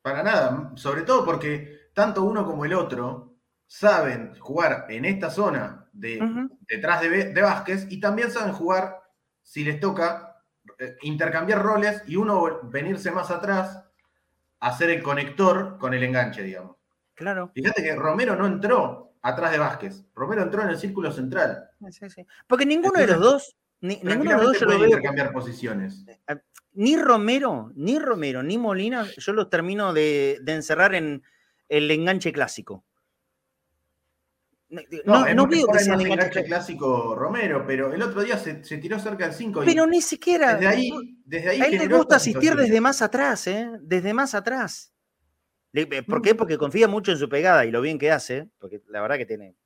Para nada, sobre todo porque tanto uno como el otro saben jugar en esta zona de, detrás de, Vázquez y también saben jugar si les toca eh, intercambiar roles y uno venirse más atrás, hacer el conector con el enganche, digamos. Claro. Fíjate que Romero no entró atrás de Vázquez. Romero entró en el círculo central. Porque ninguno de los dos, ni, ninguno de los dos yo lo veo. intercambiar posiciones. Eh, ni Romero, ni Romero, ni Molina, yo los termino de, encerrar en el enganche clásico. No, no, veo que sea enganche clásico Romero, pero el otro día se, tiró cerca del 5. Pero ni siquiera. Desde ahí, desde ahí a él le gusta asistir desde más atrás, ¿eh? Desde más atrás. Eh, ¿Por qué? Mm. Porque confía mucho en su pegada y lo bien que hace, porque la verdad que tiene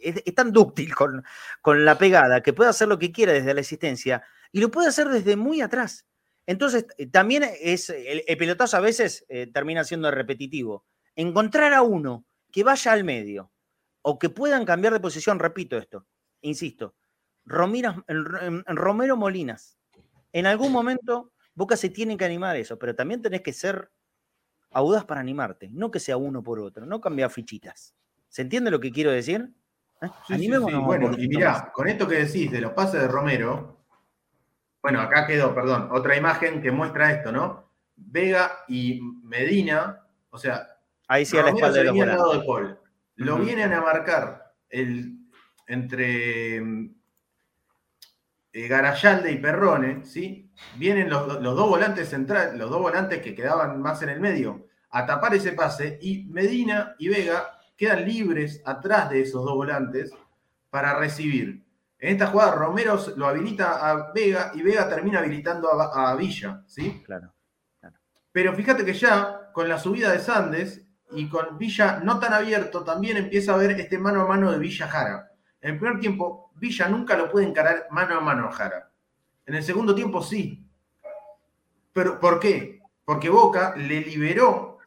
es, tan dúctil con, con, la pegada que puede hacer lo que quiera desde la existencia y lo puede hacer desde muy atrás. Entonces, eh, también es, el, pelotazo a veces eh, termina siendo repetitivo. Encontrar a uno que vaya al medio o que puedan cambiar de posición, repito esto, insisto, Romero Molinas, en algún momento Boca se tiene que animar a eso, pero también tenés que ser audaz para animarte, no que sea uno por otro, no cambiar fichitas. ¿Se entiende lo que quiero decir? ¿Eh? Bueno, y mirá, con esto que decís de los pases de Romero, bueno, acá quedó, perdón, otra imagen que muestra esto, ¿no? Vega y Medina, o sea, ahí sí a la espalda de lado de Paul. Lo vienen a marcar el, entre eh, Garayalde y Perrone, ¿sí? Vienen los, dos volantes centrales, los dos volantes que quedaban más en el medio, a tapar ese pase y Medina y Vega quedan libres atrás de esos dos volantes para recibir. En esta jugada Romero lo habilita a Vega y Vega termina habilitando a, Villa, ¿sí? Claro, Pero fíjate que ya con la subida de Sandes y con Villa no tan abierto, también empieza a ver este mano a mano de Villa Jara. En el primer tiempo, Villa nunca lo puede encarar mano a mano a Jara. En el segundo tiempo sí. Pero ¿por qué? Porque Boca le liberó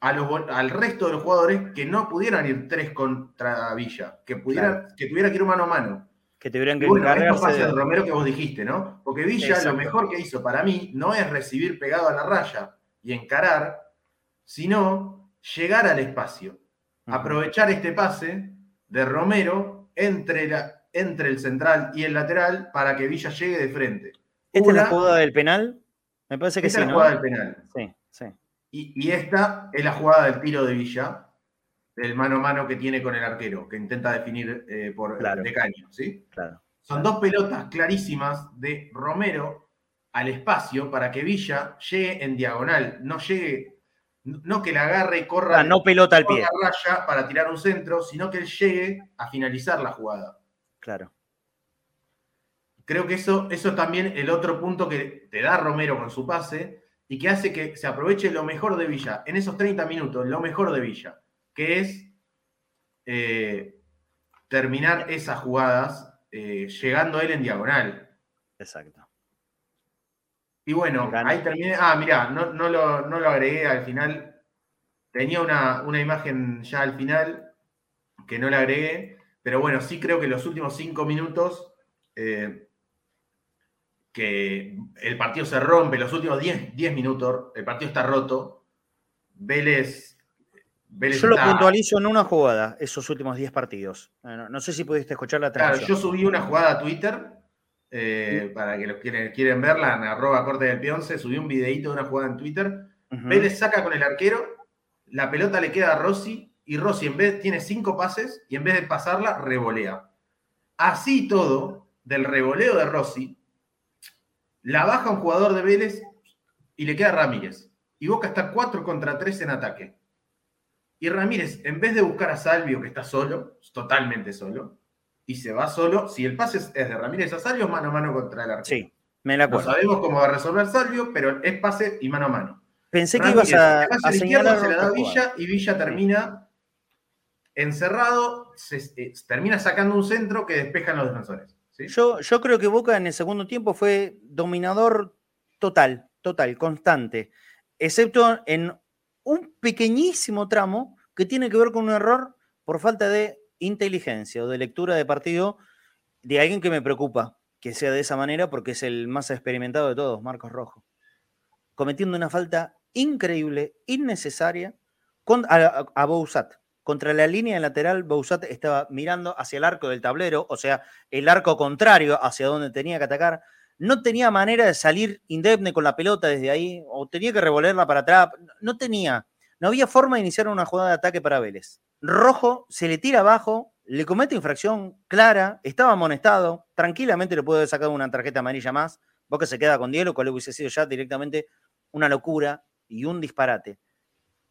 al resto de los jugadores que no pudieran ir tres contra Villa, que, pudiera, que tuviera que ir mano a mano. Que tuvieran que bueno, esto pasa de Romero que vos dijiste, ¿no? Porque Villa lo mejor que hizo para mí no es recibir pegado a la raya y encarar, sino llegar al espacio. Aprovechar este pase de Romero entre, la, entre el central y el lateral para que Villa llegue de frente. ¿Esta es la jugada del penal? Me parece que sí. es la jugada del penal. Sí, sí. Y, esta es la jugada del tiro de Villa, del mano a mano que tiene con el arquero, que intenta definir eh, por de caño, ¿sí? Claro. Son dos pelotas clarísimas de Romero al espacio para que Villa llegue en diagonal, no llegue, no que la agarre y corra, ah, no pelota al pie. raya para tirar un centro, sino que él llegue a finalizar la jugada. Claro. Creo que eso, eso es también el otro punto que te da Romero con su pase, y que hace que se aproveche lo mejor de Villa, en esos 30 minutos, lo mejor de Villa, que es eh, terminar esas jugadas eh, llegando él en diagonal. Exacto. Y bueno, ahí terminé. Ah, mirá, no, no, lo, no, lo, agregué al final. Tenía una, una, imagen ya al final que no la agregué, pero bueno, sí creo que los últimos cinco minutos eh, que el partido se rompe, los últimos 10, minutos, el partido está roto. Vélez. yo lo puntualizo en una jugada, esos últimos 10 partidos. No, sé si pudiste escuchar la transmisión. Claro, yo subí una jugada a Twitter, eh, para que los quieren, quieren verla, en arroba corte del pionce, subí un videito de una jugada en Twitter. Vélez saca con el arquero, la pelota le queda a Rossi, y Rossi en vez tiene cinco pases, y en vez de pasarla, revolea. Así todo, del revoleo de Rossi, la baja un jugador de Vélez y le queda Ramírez. Y Boca está 4 contra 3 en ataque. Y Ramírez, en vez de buscar a Salvio, que está solo, totalmente solo, y se va solo, si el pase es de Ramírez a Salvio, mano a mano contra el arquero. Sí, me la acuerdo. No sabemos cómo va a resolver Salvio, pero es pase y mano a mano. Pensé que ibas a, a señalar se la da Villa y Villa termina encerrado, se, eh, termina sacando un centro que despejan los defensores. Yo, yo creo que Boca en el segundo tiempo fue dominador total, total, constante, excepto en un pequeñísimo tramo que tiene que ver con un error por falta de inteligencia o de lectura de partido de alguien que me preocupa que sea de esa manera porque es el más experimentado de todos, Marcos Rojo, cometiendo una falta increíble, innecesaria a, a contra la línea lateral, Bouzat estaba mirando hacia el arco del tablero, o sea, el arco contrario hacia donde tenía que atacar. No tenía manera de salir indemne con la pelota desde ahí, o tenía que revolverla para atrás. No tenía, no había forma de iniciar una jugada de ataque para Vélez. Rojo se le tira abajo, le comete infracción clara, estaba amonestado, tranquilamente le puede sacar una tarjeta amarilla más. Boca se queda con Diego, cual hubiese sido ya directamente una locura y un disparate.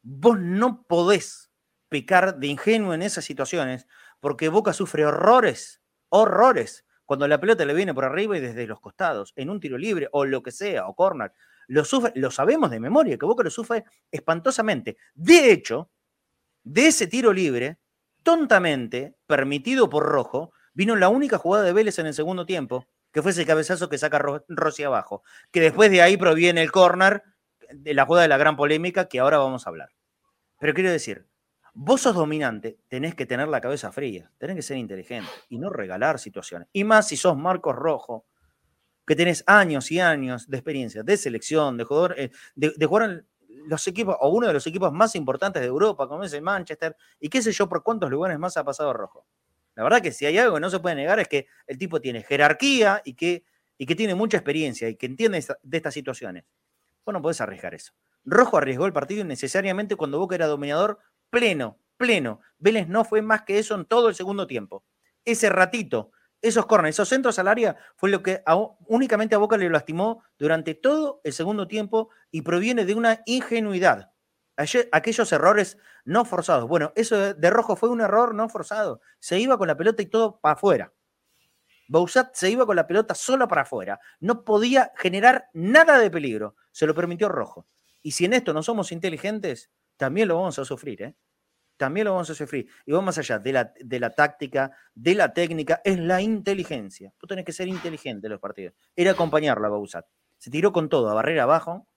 Vos no podés pecar de ingenuo en esas situaciones porque Boca sufre horrores, horrores, cuando la pelota le viene por arriba y desde los costados, en un tiro libre o lo que sea, o corner. Lo, sabemos de memoria, que Boca lo sufre espantosamente. De hecho, de ese tiro libre, tontamente, permitido por Rojo, vino la única jugada de Vélez en el segundo tiempo, que fue ese cabezazo que saca Rossi abajo, que después de ahí proviene el córner de la jugada de la gran polémica que ahora vamos a hablar. Pero quiero decir, vos sos dominante, tenés que tener la cabeza fría, tenés que ser inteligente y no regalar situaciones. Y más si sos Marcos Rojo, que tenés años y años de experiencia de selección, de jugador, eh, de, jugar en los equipos, o uno de los equipos más importantes de Europa, como es el Manchester, y qué sé yo por cuántos lugares más ha pasado Rojo. La verdad que si hay algo que no se puede negar es que el tipo tiene jerarquía y que, y que tiene mucha experiencia y que entiende de estas situaciones. Vos no podés arriesgar eso. Rojo arriesgó el partido innecesariamente cuando Boca era dominador pleno, pleno. Vélez no fue más que eso en todo el segundo tiempo. Ese ratito, esos corners, esos centros al área, fue lo que únicamente a Boca le lastimó durante todo el segundo tiempo y proviene de una ingenuidad aquellos errores no forzados. Bueno, eso de, Rojo fue un error no forzado. Se iba con la pelota y todo para afuera. Bausat se iba con la pelota solo para afuera. No podía generar nada de peligro. Se lo permitió Rojo. Y si en esto no somos inteligentes, también lo vamos a sufrir, ¿eh? También lo vamos a sufrir. Y vamos más allá de la, de la táctica, de la técnica, es la inteligencia. Tú tenés que ser inteligente en los partidos. Era acompañarla a Bausat. Se tiró con todo, a barrera abajo,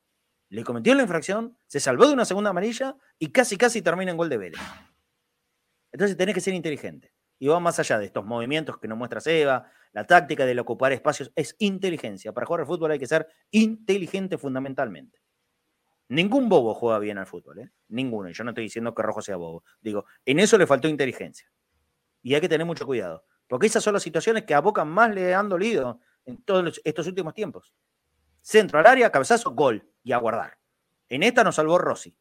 le cometió la infracción, se salvó de una segunda amarilla y casi, casi termina en gol de Vélez. Entonces tenés que ser inteligente. Y va más allá de estos movimientos que nos muestra Seba, la táctica del ocupar espacios, es inteligencia. Para jugar al fútbol hay que ser inteligente fundamentalmente. Ningún bobo juega bien al fútbol, ¿eh? Ninguno. Yo no estoy diciendo que Rojo sea bobo. Digo, en eso le faltó inteligencia. Y hay que tener mucho cuidado. Porque esas son las situaciones que a Boca más le han dolido en todos estos últimos tiempos. Centro al área, cabezazo, gol y a guardar. En esta nos salvó Rossi.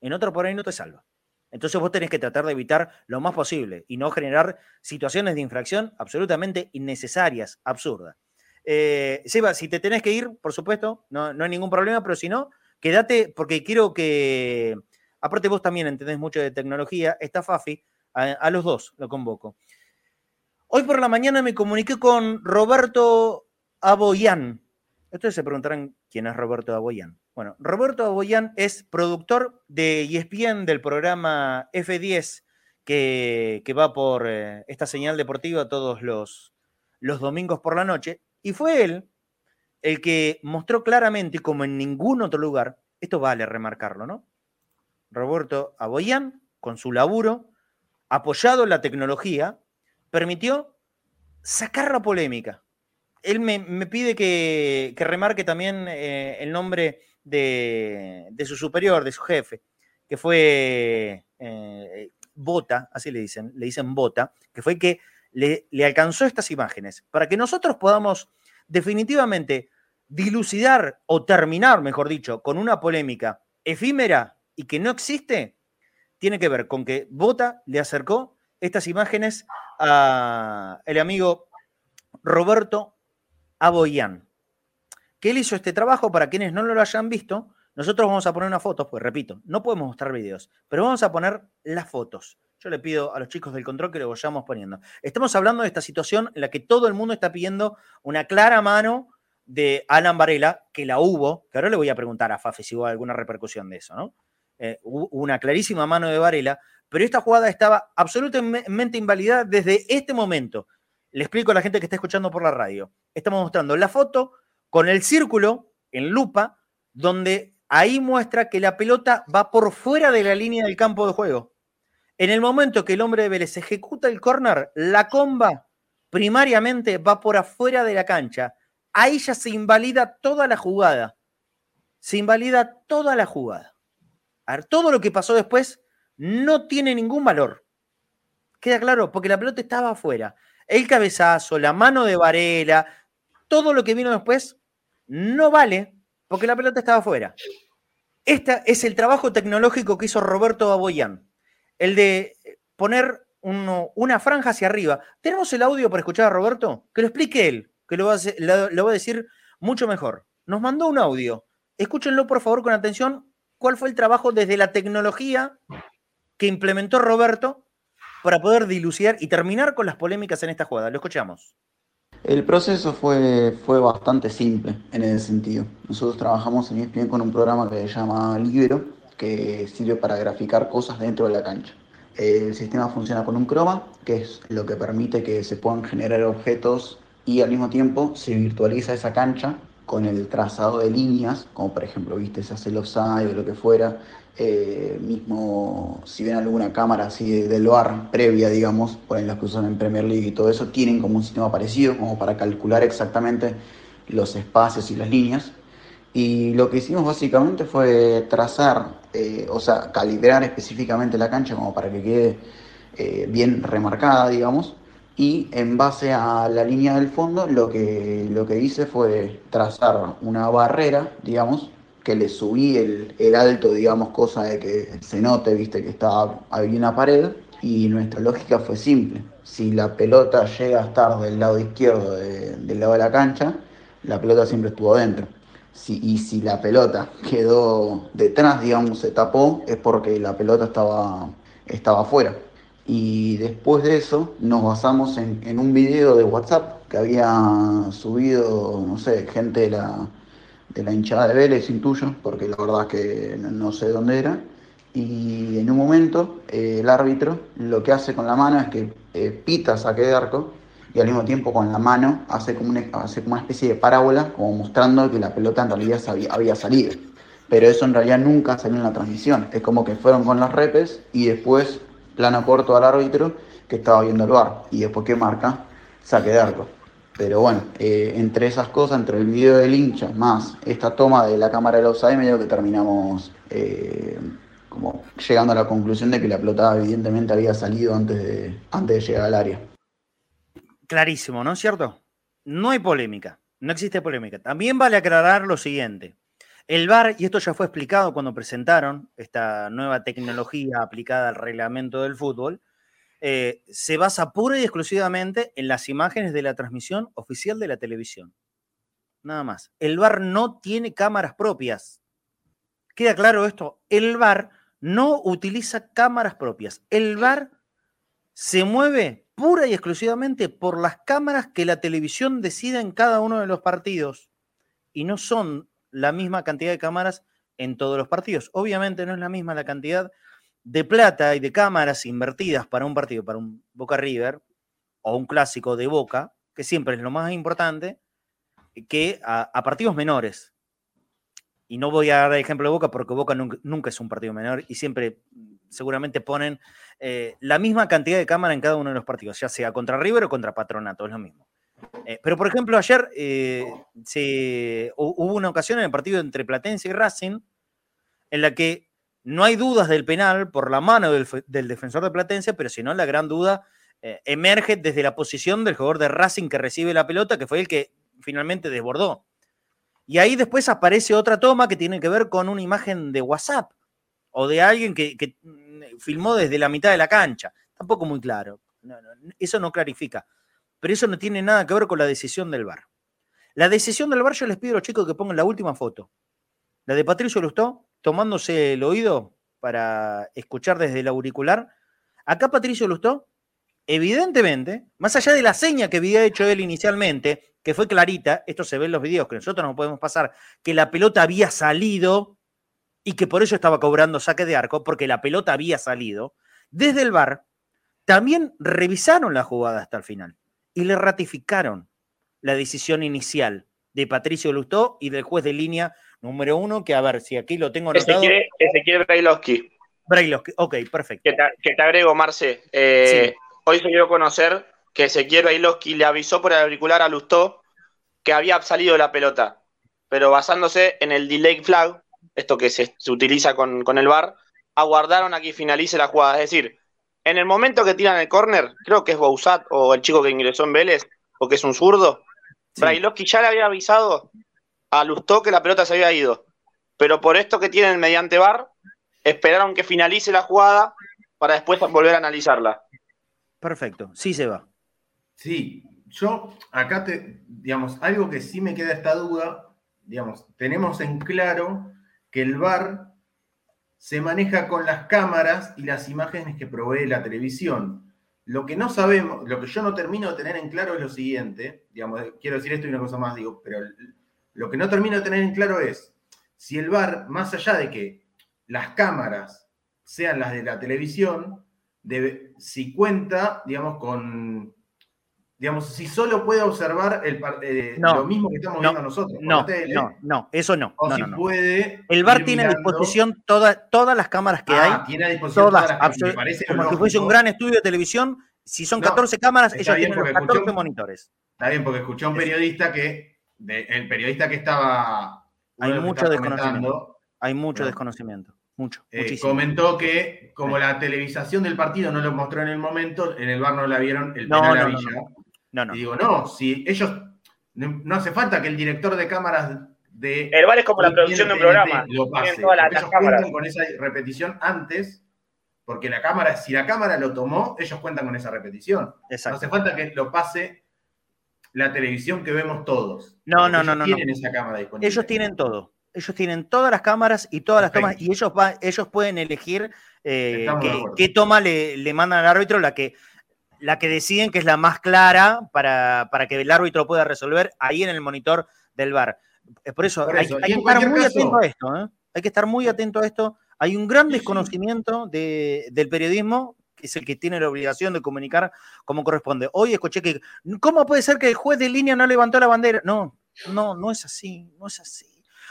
En otra por ahí no te salva. Entonces vos tenés que tratar de evitar lo más posible y no generar situaciones de infracción absolutamente innecesarias, absurdas. Eh, Seba, si te tenés que ir, por supuesto, no, no hay ningún problema, pero si no, quédate porque quiero que, aparte vos también entendés mucho de tecnología, está Fafi, a, los dos lo convoco. Hoy por la mañana me comuniqué con Roberto Aboyán. Ustedes se preguntarán quién es Roberto Aboyán. Bueno, Roberto Aboyán es productor de ESPN del programa F10 que, va por eh, esta señal deportiva todos los, los domingos por la noche. Y fue él el que mostró claramente, como en ningún otro lugar, esto vale remarcarlo, ¿no? Roberto Aboyán, con su laburo, apoyado en la tecnología, permitió sacar la polémica él me, pide que, remarque también eh, el nombre de, su superior, de su jefe, que fue eh, Bota, así le dicen, le dicen Bota, que fue el que le, le alcanzó estas imágenes, para que nosotros podamos definitivamente dilucidar o terminar, mejor dicho, con una polémica efímera y que no existe, tiene que ver con que Bota le acercó estas imágenes a el amigo Roberto Aboyán. Que él hizo este trabajo, para quienes no lo hayan visto, nosotros vamos a poner unas fotos, pues repito, no podemos mostrar videos, pero vamos a poner las fotos. Yo le pido a los chicos del control que lo vayamos poniendo. Estamos hablando de esta situación en la que todo el mundo está pidiendo una clara mano de Alan Varela, que la hubo, que ahora le voy a preguntar a Fafe si hubo alguna repercusión de eso, ¿no? Eh, hubo una clarísima mano de Varela, pero esta jugada estaba absolutamente invalidada desde este momento. Le explico a la gente que está escuchando por la radio. Estamos mostrando la foto con el círculo en lupa, donde ahí muestra que la pelota va por fuera de la línea del campo de juego. En el momento que el hombre de Vélez ejecuta el córner, la comba primariamente va por afuera de la cancha. Ahí ya se invalida toda la jugada. Se invalida toda la jugada. A todo lo que pasó después no tiene ningún valor. ¿Queda claro? Porque la pelota estaba afuera. El cabezazo, la mano de Varela, todo lo que vino después no vale porque la pelota estaba afuera. Este es el trabajo tecnológico que hizo Roberto Baboyán. El de poner una franja hacia arriba. ¿Tenemos el audio para escuchar a Roberto? Que lo explique él, que lo va, a, decir mucho mejor. Nos mandó un audio. Escúchenlo por favor con atención. ¿Cuál fue el trabajo desde la tecnología que implementó Roberto para poder dilucidar y terminar con las polémicas en esta jugada? Lo escuchamos. El proceso fue, fue bastante simple en ese sentido. Nosotros trabajamos en ESPN con un programa que se llama Libero, que sirve para graficar cosas dentro de la cancha. El sistema funciona con un croma, que es lo que permite que se puedan generar objetos y al mismo tiempo se virtualiza esa cancha con el trazado de líneas, como por ejemplo, viste, se hace o lo que fuera, eh, mismo si ven alguna cámara así del VAR previa, digamos, por las que usan en Premier League y todo eso, tienen como un sistema parecido, como para calcular exactamente los espacios y las líneas. Y lo que hicimos básicamente fue trazar, eh, o sea, calibrar específicamente la cancha como para que quede eh, bien remarcada, digamos. Y en base a la línea del fondo, lo que, lo que hice fue trazar una barrera, digamos, que le subí el, el, alto, digamos, cosa de que se note, viste, que estaba, había una pared. Y nuestra lógica fue simple. Si la pelota llega a estar del lado izquierdo del lado de la cancha, la pelota siempre estuvo adentro y si la pelota quedó detrás, digamos, se tapó, es porque la pelota estaba, estaba afuera. Y después de eso nos basamos en, un video de WhatsApp que había subido, no sé, gente de la, de la hinchada de Vélez, intuyo, porque la verdad es que no sé dónde era. Y en un momento eh, el árbitro lo que hace con la mano es que eh, pita saque de arco y al mismo tiempo con la mano hace como una, hace como una especie de parábola, como mostrando que la pelota en realidad había, salido. Pero eso en realidad nunca salió en la transmisión. Es como que fueron con los repes y después plano corto al árbitro que estaba viendo el bar. Y después que marca, saque de arco. Pero bueno, eh, entre esas cosas, entre el video del hincha más esta toma de la cámara de los medio que terminamos eh, como llegando a la conclusión de que la pelota evidentemente había salido antes de, antes de llegar al área. Clarísimo, ¿no es cierto? No hay polémica, no existe polémica. También vale aclarar lo siguiente. El VAR, y esto ya fue explicado cuando presentaron esta nueva tecnología aplicada al reglamento del fútbol, eh, se basa pura y exclusivamente en las imágenes de la transmisión oficial de la televisión. Nada más. El VAR no tiene cámaras propias. ¿Queda claro esto? El VAR no utiliza cámaras propias. El VAR se mueve pura y exclusivamente por las cámaras que la televisión decida en cada uno de los partidos. Y no son la misma cantidad de cámaras en todos los partidos. Obviamente no es la misma la cantidad de plata y de cámaras invertidas para un partido, para un Boca River o un clásico de Boca, que siempre es lo más importante, que a, partidos menores. Y no voy a dar el ejemplo de Boca porque Boca nunca es un partido menor y siempre seguramente ponen eh, la misma cantidad de cámara en cada uno de los partidos, ya sea contra River o contra Patronato, es lo mismo. Eh, pero, por ejemplo, ayer eh, se, hubo una ocasión en el partido entre Platense y Racing en la que no hay dudas del penal por la mano del, defensor de Platense, pero si no, la gran duda emerge desde la posición del jugador de Racing que recibe la pelota, que fue el que finalmente desbordó. Y ahí después aparece otra toma que tiene que ver con una imagen de WhatsApp o de alguien que, mm, filmó desde la mitad de la cancha. Tampoco muy claro. eso no clarifica. Pero eso no tiene nada que ver con la decisión del VAR. La decisión del VAR, yo les pido a los chicos que pongan la última foto. La de Patricio Lustó, tomándose el oído para escuchar desde el auricular. Acá Patricio Lustó, evidentemente, más allá de la seña que había hecho él inicialmente, que fue clarita, esto se ve en los videos que nosotros no podemos pasar, que la pelota había salido y que por eso estaba cobrando saque de arco, porque la pelota había salido, desde el bar también revisaron la jugada hasta el final y le ratificaron la decisión inicial de Patricio Lustó y del juez de línea número uno, que a ver si aquí lo tengo anotado. Ezequiel, Brailovsky. Brailovsky, ok, perfecto. Que te, agrego, Marce. Eh, hoy se dio a conocer que Ezequiel Brailovsky le avisó por el auricular a Lustó que había salido la pelota, pero basándose en el delay flag, esto que se, utiliza con, el VAR, aguardaron a que finalice la jugada. Es decir, en el momento que tiran el córner, creo que es Bouzat o el chico que ingresó en Vélez, porque es un zurdo, sí. ya le había avisado a Lustó que la pelota se había ido. Pero por esto que tienen mediante VAR, esperaron que finalice la jugada para después volver a analizarla. Perfecto, sí se va. Sí, yo acá te, digamos, algo que sí me queda esta duda, digamos, tenemos en claro que el VAR se maneja con las cámaras y las imágenes que provee la televisión. Lo que no sabemos, lo que yo no termino de tener en claro es lo siguiente, quiero decir esto y una cosa más, pero lo que no termino de tener en claro es si el VAR, más allá de que las cámaras sean las de la televisión, si cuenta, digamos, con digamos, si solo puede observar el, eh, lo mismo que estamos viendo nosotros. No, no, no, eso no. O si puede. El VAR tiene a disposición todas las cámaras que ah, hay. Tiene a disposición todas, las. Parece como si fuese un gran estudio de televisión. Si son 14 cámaras, ellos tienen 14 monitores. Está bien, porque escuché a un periodista que, el periodista que estaba. Hay mucho desconocimiento. Hay mucho desconocimiento. Mucho. Eh, comentó que como la televisación del partido no lo mostró en el momento, en el bar no la vieron el penal no, no, Villa. No, no. Y digo, no, si ellos. No, hace falta que el director de cámaras de. El VAR es como la producción de un programa. Lo pase. Todas las, ellos cuentan con esa repetición antes, porque la cámara, si la cámara lo tomó, ellos cuentan con esa repetición. Exacto. No hace falta que lo pase la televisión que vemos todos. No, no, no, no. Tienen esa cámara disponible. Ellos tienen todo. Ellos tienen todas las cámaras y todas las tomas, y ellos, va, ellos pueden elegir eh, qué, qué, toma le, le mandan al árbitro, la que la que deciden que es la más clara para, que el árbitro pueda resolver ahí en el monitor del VAR. Por eso, Por eso. Hay, que estar muy atento a esto. ¿eh? Hay que estar muy atento a esto. Hay un gran desconocimiento de, del periodismo, que es el que tiene la obligación de comunicar como corresponde. Hoy escuché que, ¿cómo puede ser que el juez de línea no levantó la bandera? No, no, no es así, no es así.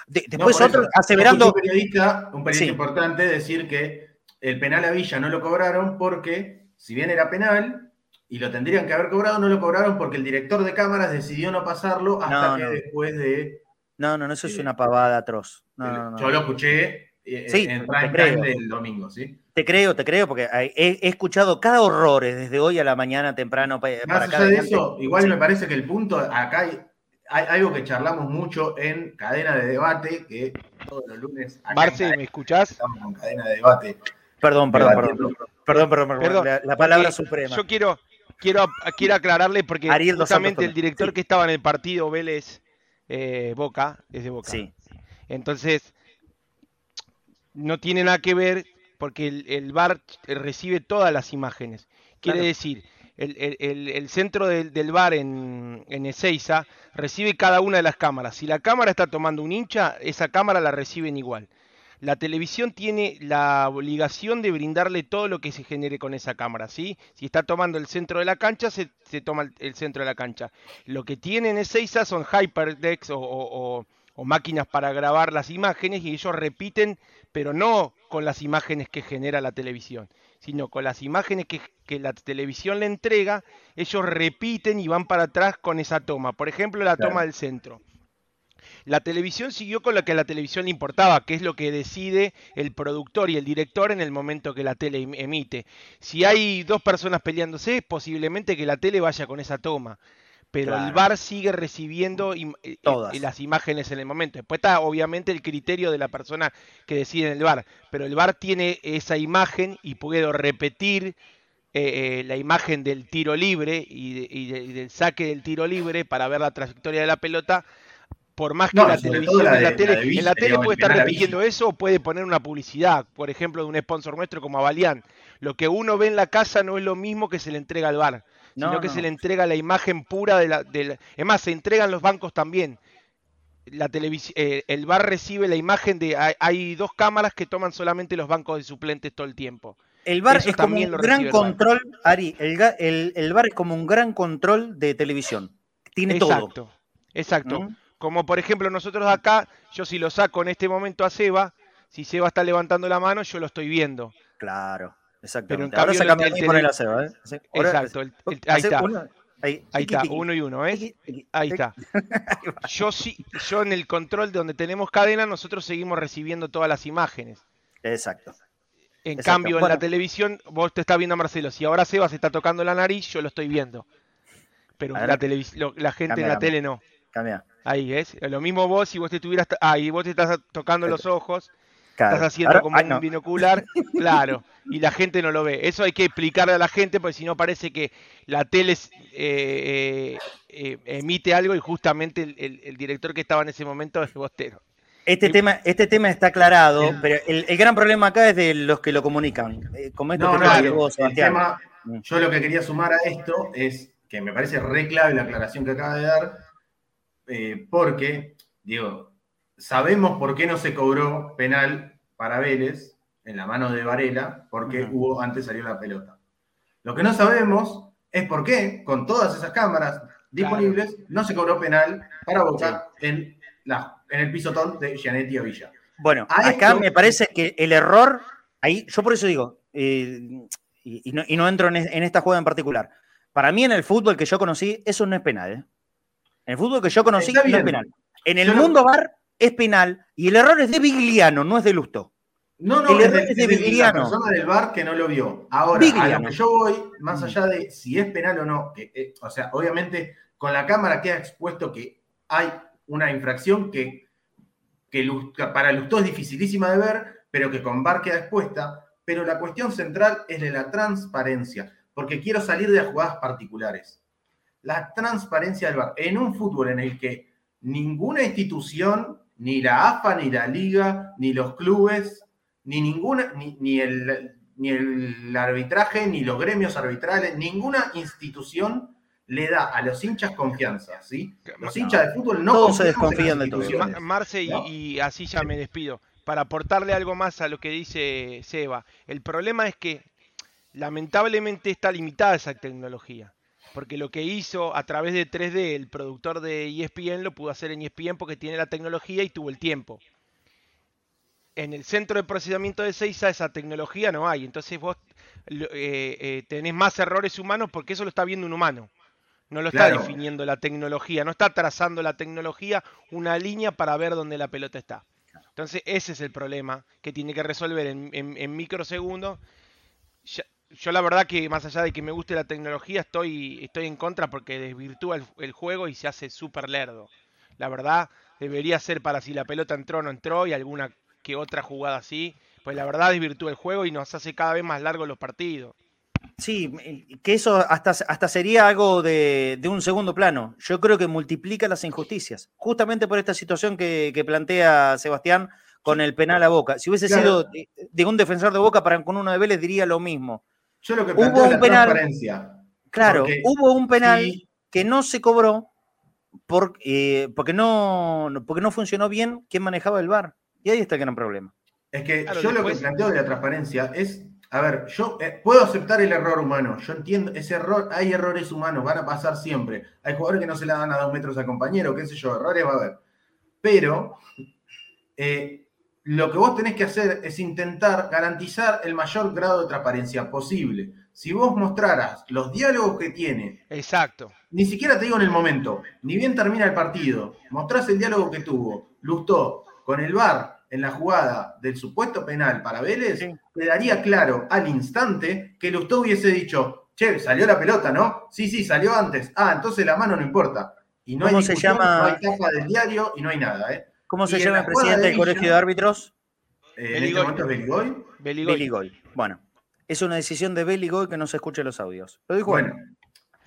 después otro aseverando... Un periodista, un periodista importante decir que el penal a Villa no lo cobraron porque, si bien era penal, y lo tendrían que haber cobrado, no lo cobraron porque el director de cámaras decidió no pasarlo hasta que después de. No, no, no, eso es eh, una pavada atroz. yo lo escuché eh, en prime time del domingo, ¿sí? Te creo, te creo, porque he, escuchado cada horror desde hoy a la mañana temprano. Para Más allá de eso, igual me parece que el punto, acá hay, algo que charlamos mucho en cadena de debate, que todos los lunes. Marce, ¿me escuchás? Estamos con cadena de debate. Perdón, perdón, perdón, perdón, perdón, perdón, la, palabra suprema. Yo quiero, quiero, quiero aclararle porque justamente el director que estaba en el partido Vélez eh, Boca es de Boca. Sí. Entonces, no tiene nada que ver porque el, el VAR recibe todas las imágenes. Quiere decir, el, centro del, del bar en, en Ezeiza recibe cada una de las cámaras. Si la cámara está tomando un hincha, esa cámara la reciben igual la televisión tiene la obligación de brindarle todo lo que se genere con esa cámara, ¿sí? Si está tomando el centro de la cancha, se, toma el, centro de la cancha. Lo que tienen Ezeiza son hyperdecks o, máquinas para grabar las imágenes y ellos repiten, pero no con las imágenes que genera la televisión, sino con las imágenes que, que la televisión le entrega, ellos repiten y van para atrás con esa toma. Por ejemplo, la toma del centro. La televisión siguió con lo que a la televisión le importaba, que es lo que decide el productor y el director en el momento que la tele em-, emite. Si hay dos personas peleándose, posiblemente que la tele vaya con esa toma. Pero el VAR sigue recibiendo eh, eh, las imágenes en el momento. Después está obviamente el criterio de la persona que decide en el VAR. Pero el VAR tiene esa imagen y puedo repetir eh, la imagen del tiro libre y, del saque del tiro libre para ver la trayectoria de la pelota por más que la televisión la la tele, en la tele puede estar repitiendo eso o puede poner una publicidad, por ejemplo, de un sponsor nuestro como Avalian. Lo que uno ve en la casa no es lo mismo que se le entrega al bar, sino que se le entrega la imagen pura de la, Es más, se entregan los bancos también. La eh, el bar recibe la imagen de... Hay, dos cámaras que toman solamente los bancos de suplentes todo el tiempo. El bar es como un gran control, Ari, el, el, bar es como un gran control de televisión. Tiene todo. Exacto, exacto. ¿Mm? Como por ejemplo nosotros acá, yo si lo saco en este momento a Seba, si Seba está levantando la mano, yo lo estoy viendo. Claro, exactamente. Pero en Ahora se el, a Seba, ¿eh? Exacto, ahí está. ahí, está, uno y uno, ¿eh? Ahí está. Yo sí, yo en el control de donde tenemos cadena, nosotros seguimos recibiendo todas las imágenes. Exacto. En cambio, en la televisión, vos te estás viendo a Marcelo. Si ahora Seba se está tocando la nariz, yo lo estoy viendo. Pero la, la gente en la tele no. Cambia. Ahí es. Lo mismo vos, si vos te estuvieras. Ahí vos te estás tocando los ojos. Estás haciendo como un binocular, claro, y la gente no lo ve. Eso hay que explicarle a la gente, porque si no parece que la tele eh, eh, eh, emite algo y justamente el, director que estaba en ese momento es Bostero. Este, tema, este tema está aclarado, pero el, gran problema acá es de los que lo comunican. Como esto no, no, Tema, mm. yo lo que quería sumar a esto es que me parece re clave la aclaración que acaba de dar, porque, digo, sabemos por qué no se cobró penal para Vélez en la mano de Varela, porque antes salió la pelota. Lo que no sabemos es por qué, con todas esas cámaras disponibles, no se cobró penal para Boca en, la, en el pisotón de Gianetti Villa. Bueno, acá me parece que el error, ahí, yo por eso digo, eh, y, no, entro en, esta jugada en particular. Para mí en el fútbol que yo conocí, eso no es penal. ¿eh? En el fútbol que yo conocí, no es penal. En el mundo bar es penal y el error es de Vigliano, no es de Lusto. No, no, el error es de, Vigliano. La persona del bar que no lo vio. Ahora, a lo que yo voy, más allá de si es penal o no, que, eh, o sea, obviamente con la cámara queda expuesto que hay una infracción que, que para Lustó es dificilísima de ver, pero que con VAR queda expuesta. Pero la cuestión central es de la transparencia, porque quiero salir de las jugadas particulares. La transparencia del VAR. En un fútbol en el que ninguna institución, ni la AFA, ni la liga, ni los clubes, ni ninguna, ni, el, ni el arbitraje, ni los gremios arbitrales, ninguna institución le da a los hinchas confianza, ¿sí? Los hinchas de fútbol no Todos se desconfían de todo. Marce, y, así ya me despido. Para aportarle algo más a lo que dice Seba, el problema es que lamentablemente está limitada esa tecnología porque lo que hizo a través de 3D el productor de ESPN lo pudo hacer en ESPN porque tiene la tecnología y tuvo el tiempo. En el centro de procesamiento de Seiza esa tecnología no hay, entonces vos eh, eh, tenés más errores humanos porque eso lo está viendo un humano. No lo está definiendo la tecnología, no está trazando la tecnología una línea para ver dónde la pelota está. Entonces ese es el problema que tiene que resolver en, en microsegundos yo la verdad que más allá de que me guste la tecnología, estoy, estoy en contra porque desvirtúa el, juego y se hace súper lerdo. La verdad, debería ser para si la pelota entró o no entró y alguna que otra jugada así. Pues la verdad desvirtúa el juego y nos hace cada vez más largos los partidos. Sí, que eso hasta, hasta sería algo de, un segundo plano. Yo creo que multiplica las injusticias, justamente por esta situación que, plantea Sebastián con el penal a Boca. Si hubiese sido de, un defensor de Boca para con uno de Vélez, diría lo mismo. Yo lo que hubo un penal, Claro, hubo un penal que no se cobró eh, porque, no, porque no funcionó bien quien manejaba el VAR. Y ahí está el gran problema. Es que yo lo que planteo de la transparencia es, a ver, yo eh, puedo aceptar el error humano, yo entiendo, ese error, hay errores humanos, van a pasar siempre. Hay jugadores que no se le dan a dos metros al compañero, qué sé yo, errores va a haber. Pero eh, lo que vos tenés que hacer es intentar garantizar el mayor grado de transparencia posible. Si vos mostraras los diálogos que tiene. Exacto. Ni siquiera te digo en el momento, ni bien termina el partido, mostrás el diálogo que tuvo Lustó con el VAR en la jugada del supuesto penal para Vélez, te daría claro al instante que Lustó hubiese dicho, che, salió la pelota, ¿no? Sí, sí, salió antes. Ah, entonces la mano no importa. Y no hay se llama? no hay tapa del diario y no hay nada, ¿eh? ¿Cómo se llama el presidente del Colegio de Árbitros? Eh, este es Beligoy. Beligoy. Bueno, es una decisión de Beligoy que no se escuche los audios. Lo dijo bueno.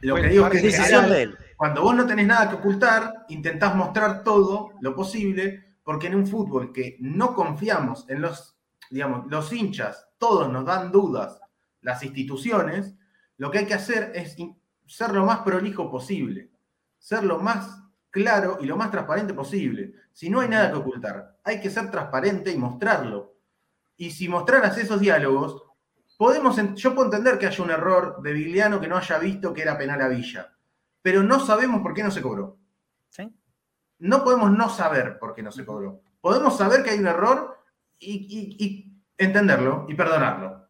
Lo que digo es que es decisión de él. Cuando vos no tenés nada que ocultar, intentás mostrar todo lo posible, porque en un fútbol que no confiamos en los, digamos, los hinchas, todos nos dan dudas, las instituciones, lo que hay que hacer es ser lo más prolijo posible, ser lo más claro y lo más transparente posible. Si no hay nada que ocultar, hay que ser transparente y mostrarlo. Y si mostraras esos diálogos, podemos, yo puedo entender que haya un error de Vigliano que no haya visto que era penal a Villa, pero no sabemos por qué no se cobró. ¿Sí? No podemos no saber por qué no se cobró. Podemos saber que hay un error y, y entenderlo y perdonarlo.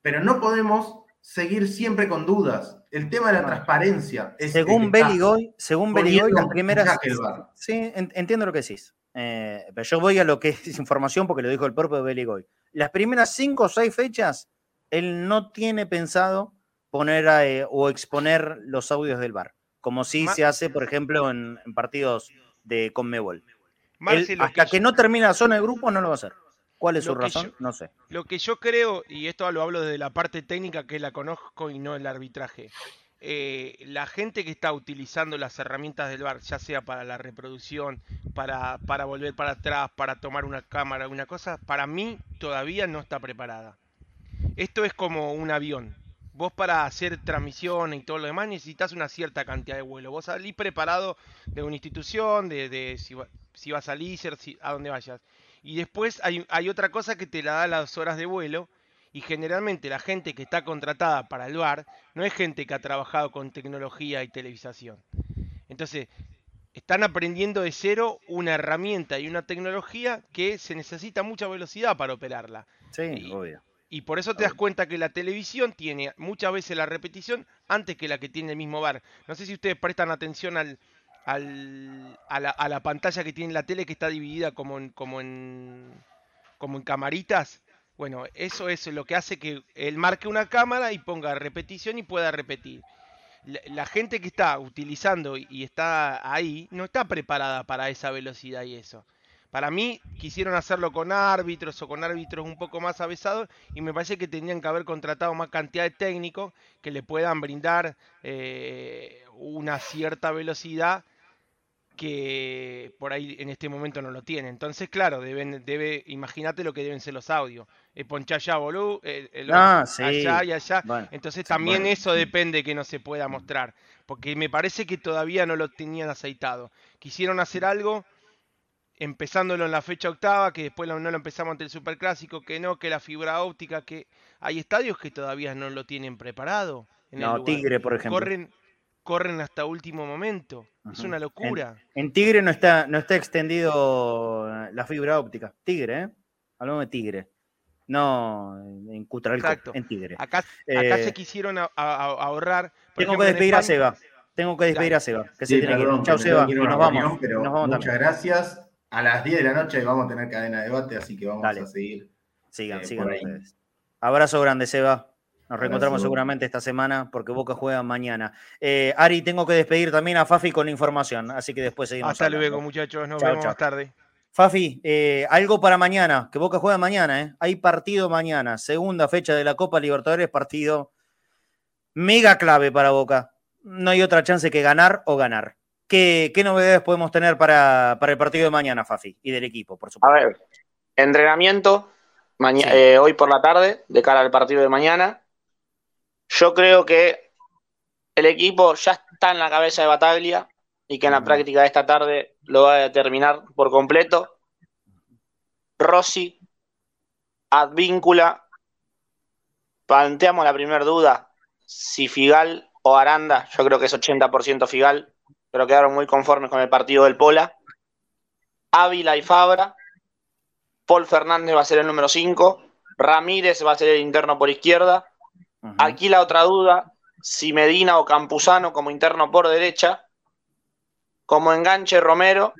Pero no podemos seguir siempre con dudas el tema de la transparencia. según Beligoy, según Beligoy, las primeras. Sí, entiendo lo que decís. eh, pero yo voy a lo que es información porque lo dijo el propio Beligoy. Las primeras cinco o seis fechas, él no tiene pensado poner eh, o exponer los audios del bar, como si se hace, por ejemplo, en, partidos de Conmebol. hasta que, no termina la zona de grupo no lo va a hacer. ¿Cuál es su razón? no sé. Lo que yo creo, y esto lo hablo desde la parte técnica que la conozco y no el arbitraje, eh, la gente que está utilizando las herramientas del bar, ya sea para la reproducción, para, para volver para atrás, para tomar una cámara, una cosa, para mí todavía no está preparada. Esto es como un avión. Vos para hacer transmisión y todo lo demás necesitas una cierta cantidad de vuelo. Vos salís preparado de una institución, de, si, si, vas a salir, a donde vayas. Y después hay, hay otra cosa que te la da las horas de vuelo, y generalmente la gente que está contratada para el bar no es gente que ha trabajado con tecnología y televisación. Entonces, están aprendiendo de cero una herramienta y una tecnología que se necesita mucha velocidad para operarla. Sí, y, obvio. Y por eso te das cuenta que la televisión tiene muchas veces la repetición antes que la que tiene el mismo bar. No sé si ustedes prestan atención al, al, a, la, a, la, pantalla que tiene la tele que está dividida como en, como en, como en camaritas. Bueno, eso es lo que hace que él marque una cámara y ponga repetición y pueda repetir. La, gente que está utilizando y está ahí no está preparada para esa velocidad y eso. Para mí quisieron hacerlo con árbitros o con árbitros un poco más avesados y me parece que tendrían que haber contratado más cantidad de técnicos que le puedan brindar eh, una cierta velocidad que por ahí en este momento no lo tiene. Entonces, claro, deben, debe, imagínate lo que deben ser los audios. Eh, ponchar allá, boludo, ah, allá y allá. Entonces también eso depende que no se pueda mostrar. Porque me parece que todavía no lo tenían aceitado. Quisieron hacer algo empezándolo en la fecha octava, que después no lo empezamos ante el superclásico, que no, que la fibra óptica, que hay estadios que todavía no lo tienen preparado. no, Tigre, por ejemplo. Corren, corren hasta último momento. Es una locura. En, Tigre no está, no está extendido la fibra óptica. Tigre, ¿eh? Hablamos de Tigre. No en Cutralco, en Tigre. Acá, acá se eh, quisieron ahorrar. tengo que despedir a Seba. Tengo que despedir a Seba. Que se tiene que Chau, Seba. Y nos vamos. muchas gracias. A las 10 de la noche vamos a tener cadena de debate, así que vamos a seguir. Sigan, eh, sigan ustedes. Abrazo grande, Seba. Nos reencontramos seguramente esta semana porque Boca juega mañana. Eh, Ari, tengo que despedir también a Fafi con información, así que después seguimos. Hasta luego, muchachos. Nos vemos más tarde. Fafi, eh, algo para mañana, que Boca juega mañana, ¿eh? Hay partido mañana, segunda fecha de la Copa Libertadores, partido mega clave para Boca. No hay otra chance que ganar o ganar. ¿Qué, novedades podemos tener para, el partido de mañana, Fafi? Y del equipo, por supuesto. A ver, entrenamiento eh, hoy por la tarde, de cara al partido de mañana. Yo creo que el equipo ya está en la cabeza de Bataglia y que en la práctica de esta tarde lo va a determinar por completo. Rossi, Advíncula, planteamos la primera duda, si Figal o Aranda, yo creo que es 80% Figal, pero quedaron muy conformes con el partido del Pola. Ávila y Fabra, Paul Fernández va a ser el número 5, Ramírez va a ser el interno por izquierda, Aquí la otra duda, si Medina o Campuzano como interno por derecha, como enganche Romero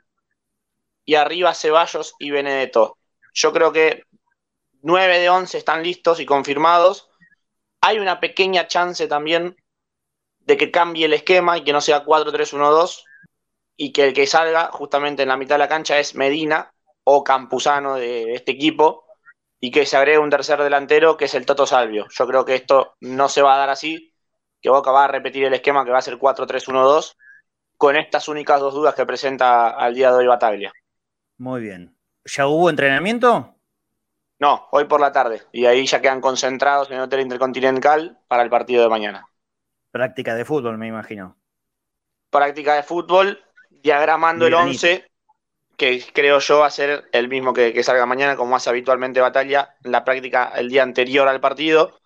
y arriba Ceballos y Benedetto. Yo creo que 9 de 11 están listos y confirmados. Hay una pequeña chance también de que cambie el esquema y que no sea 4-3-1-2 y que el que salga justamente en la mitad de la cancha es Medina o Campuzano de este equipo y que se agregue un tercer delantero que es el Toto Salvio. Yo creo que esto no se va a dar así, que Boca va a repetir el esquema que va a ser 4-3-1-2 con estas únicas dos dudas que presenta al día de hoy Bataglia. Muy bien. ¿Ya hubo entrenamiento? No, hoy por la tarde. Y ahí ya quedan concentrados en el Hotel Intercontinental para el partido de mañana. Práctica de fútbol, me imagino. Práctica de fútbol, diagramando el 11 que creo yo va a ser el mismo que, salga mañana, como hace habitualmente Batalla, en la práctica el día anterior al partido.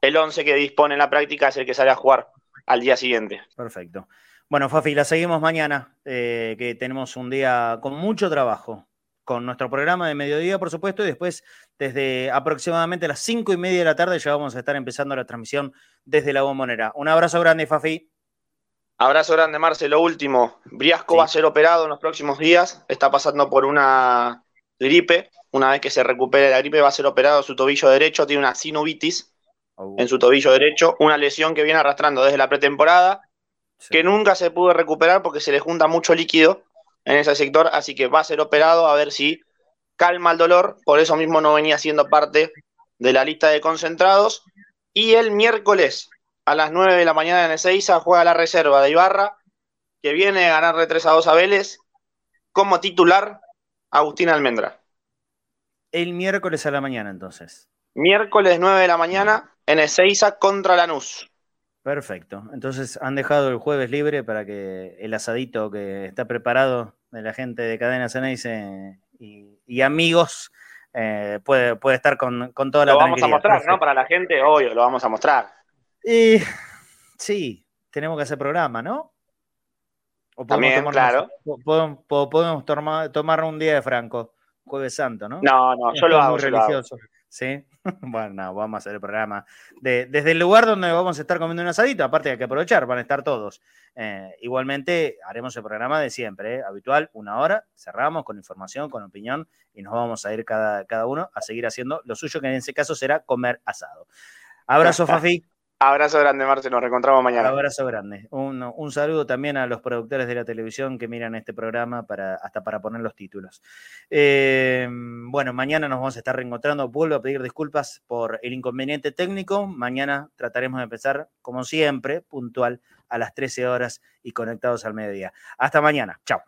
El 11 que dispone en la práctica es el que sale a jugar al día siguiente. Perfecto. Bueno, Fafi, la seguimos mañana, eh, que tenemos un día con mucho trabajo, con nuestro programa de mediodía, por supuesto, y después desde aproximadamente las cinco y media de la tarde ya vamos a estar empezando la transmisión desde la bombonera. Un abrazo grande, Fafi. Abrazo grande, Marce. Lo último, Briasco va a ser operado en los próximos días. Está pasando por una gripe. Una vez que se recupere la gripe, va a ser operado su tobillo derecho. Tiene una sinuvitis oh. en su tobillo derecho. Una lesión que viene arrastrando desde la pretemporada, que nunca se pudo recuperar porque se le junta mucho líquido en ese sector. Así que va a ser operado a ver si calma el dolor. Por eso mismo no venía siendo parte de la lista de concentrados. Y el miércoles a las 9 de la mañana en Ezeiza juega la reserva de Ibarra, que viene a ganarle 3 a 2 a Vélez, como titular Agustín Almendra. El miércoles a la mañana, entonces. Miércoles 9 de la mañana en Ezeiza contra Lanús. Perfecto. Entonces han dejado el jueves libre para que el asadito que está preparado de la gente de Cadena Ceneice y, y amigos eh, puede, puede estar con, con toda la Lo vamos a mostrar, ¿no? Para la gente, obvio, lo vamos a mostrar. Y sí, tenemos que hacer programa, ¿no? O También, claro. Podemos, podemos tomar, un día de Franco, Jueves Santo, ¿no? No, no, yo lo hago. religioso. ¿Sí? bueno, vamos a hacer el programa desde el lugar donde vamos a estar comiendo un asadito, aparte hay que aprovechar, van a estar todos. Eh, igualmente haremos el programa de siempre, ¿eh? habitual, una hora, cerramos con información, con opinión y nos vamos a ir cada, cada uno a seguir haciendo lo suyo, que en ese caso será comer asado. Abrazo, Fafi. Abrazo grande, Marce, nos reencontramos mañana. Abrazo grande. Un, saludo también a los productores de la televisión que miran este programa para, hasta para poner los títulos. Eh, bueno, mañana nos vamos a estar reencontrando. Vuelvo a pedir disculpas por el inconveniente técnico. Mañana trataremos de empezar, como siempre, puntual a las 13 horas y conectados al mediodía. Hasta mañana. Chao.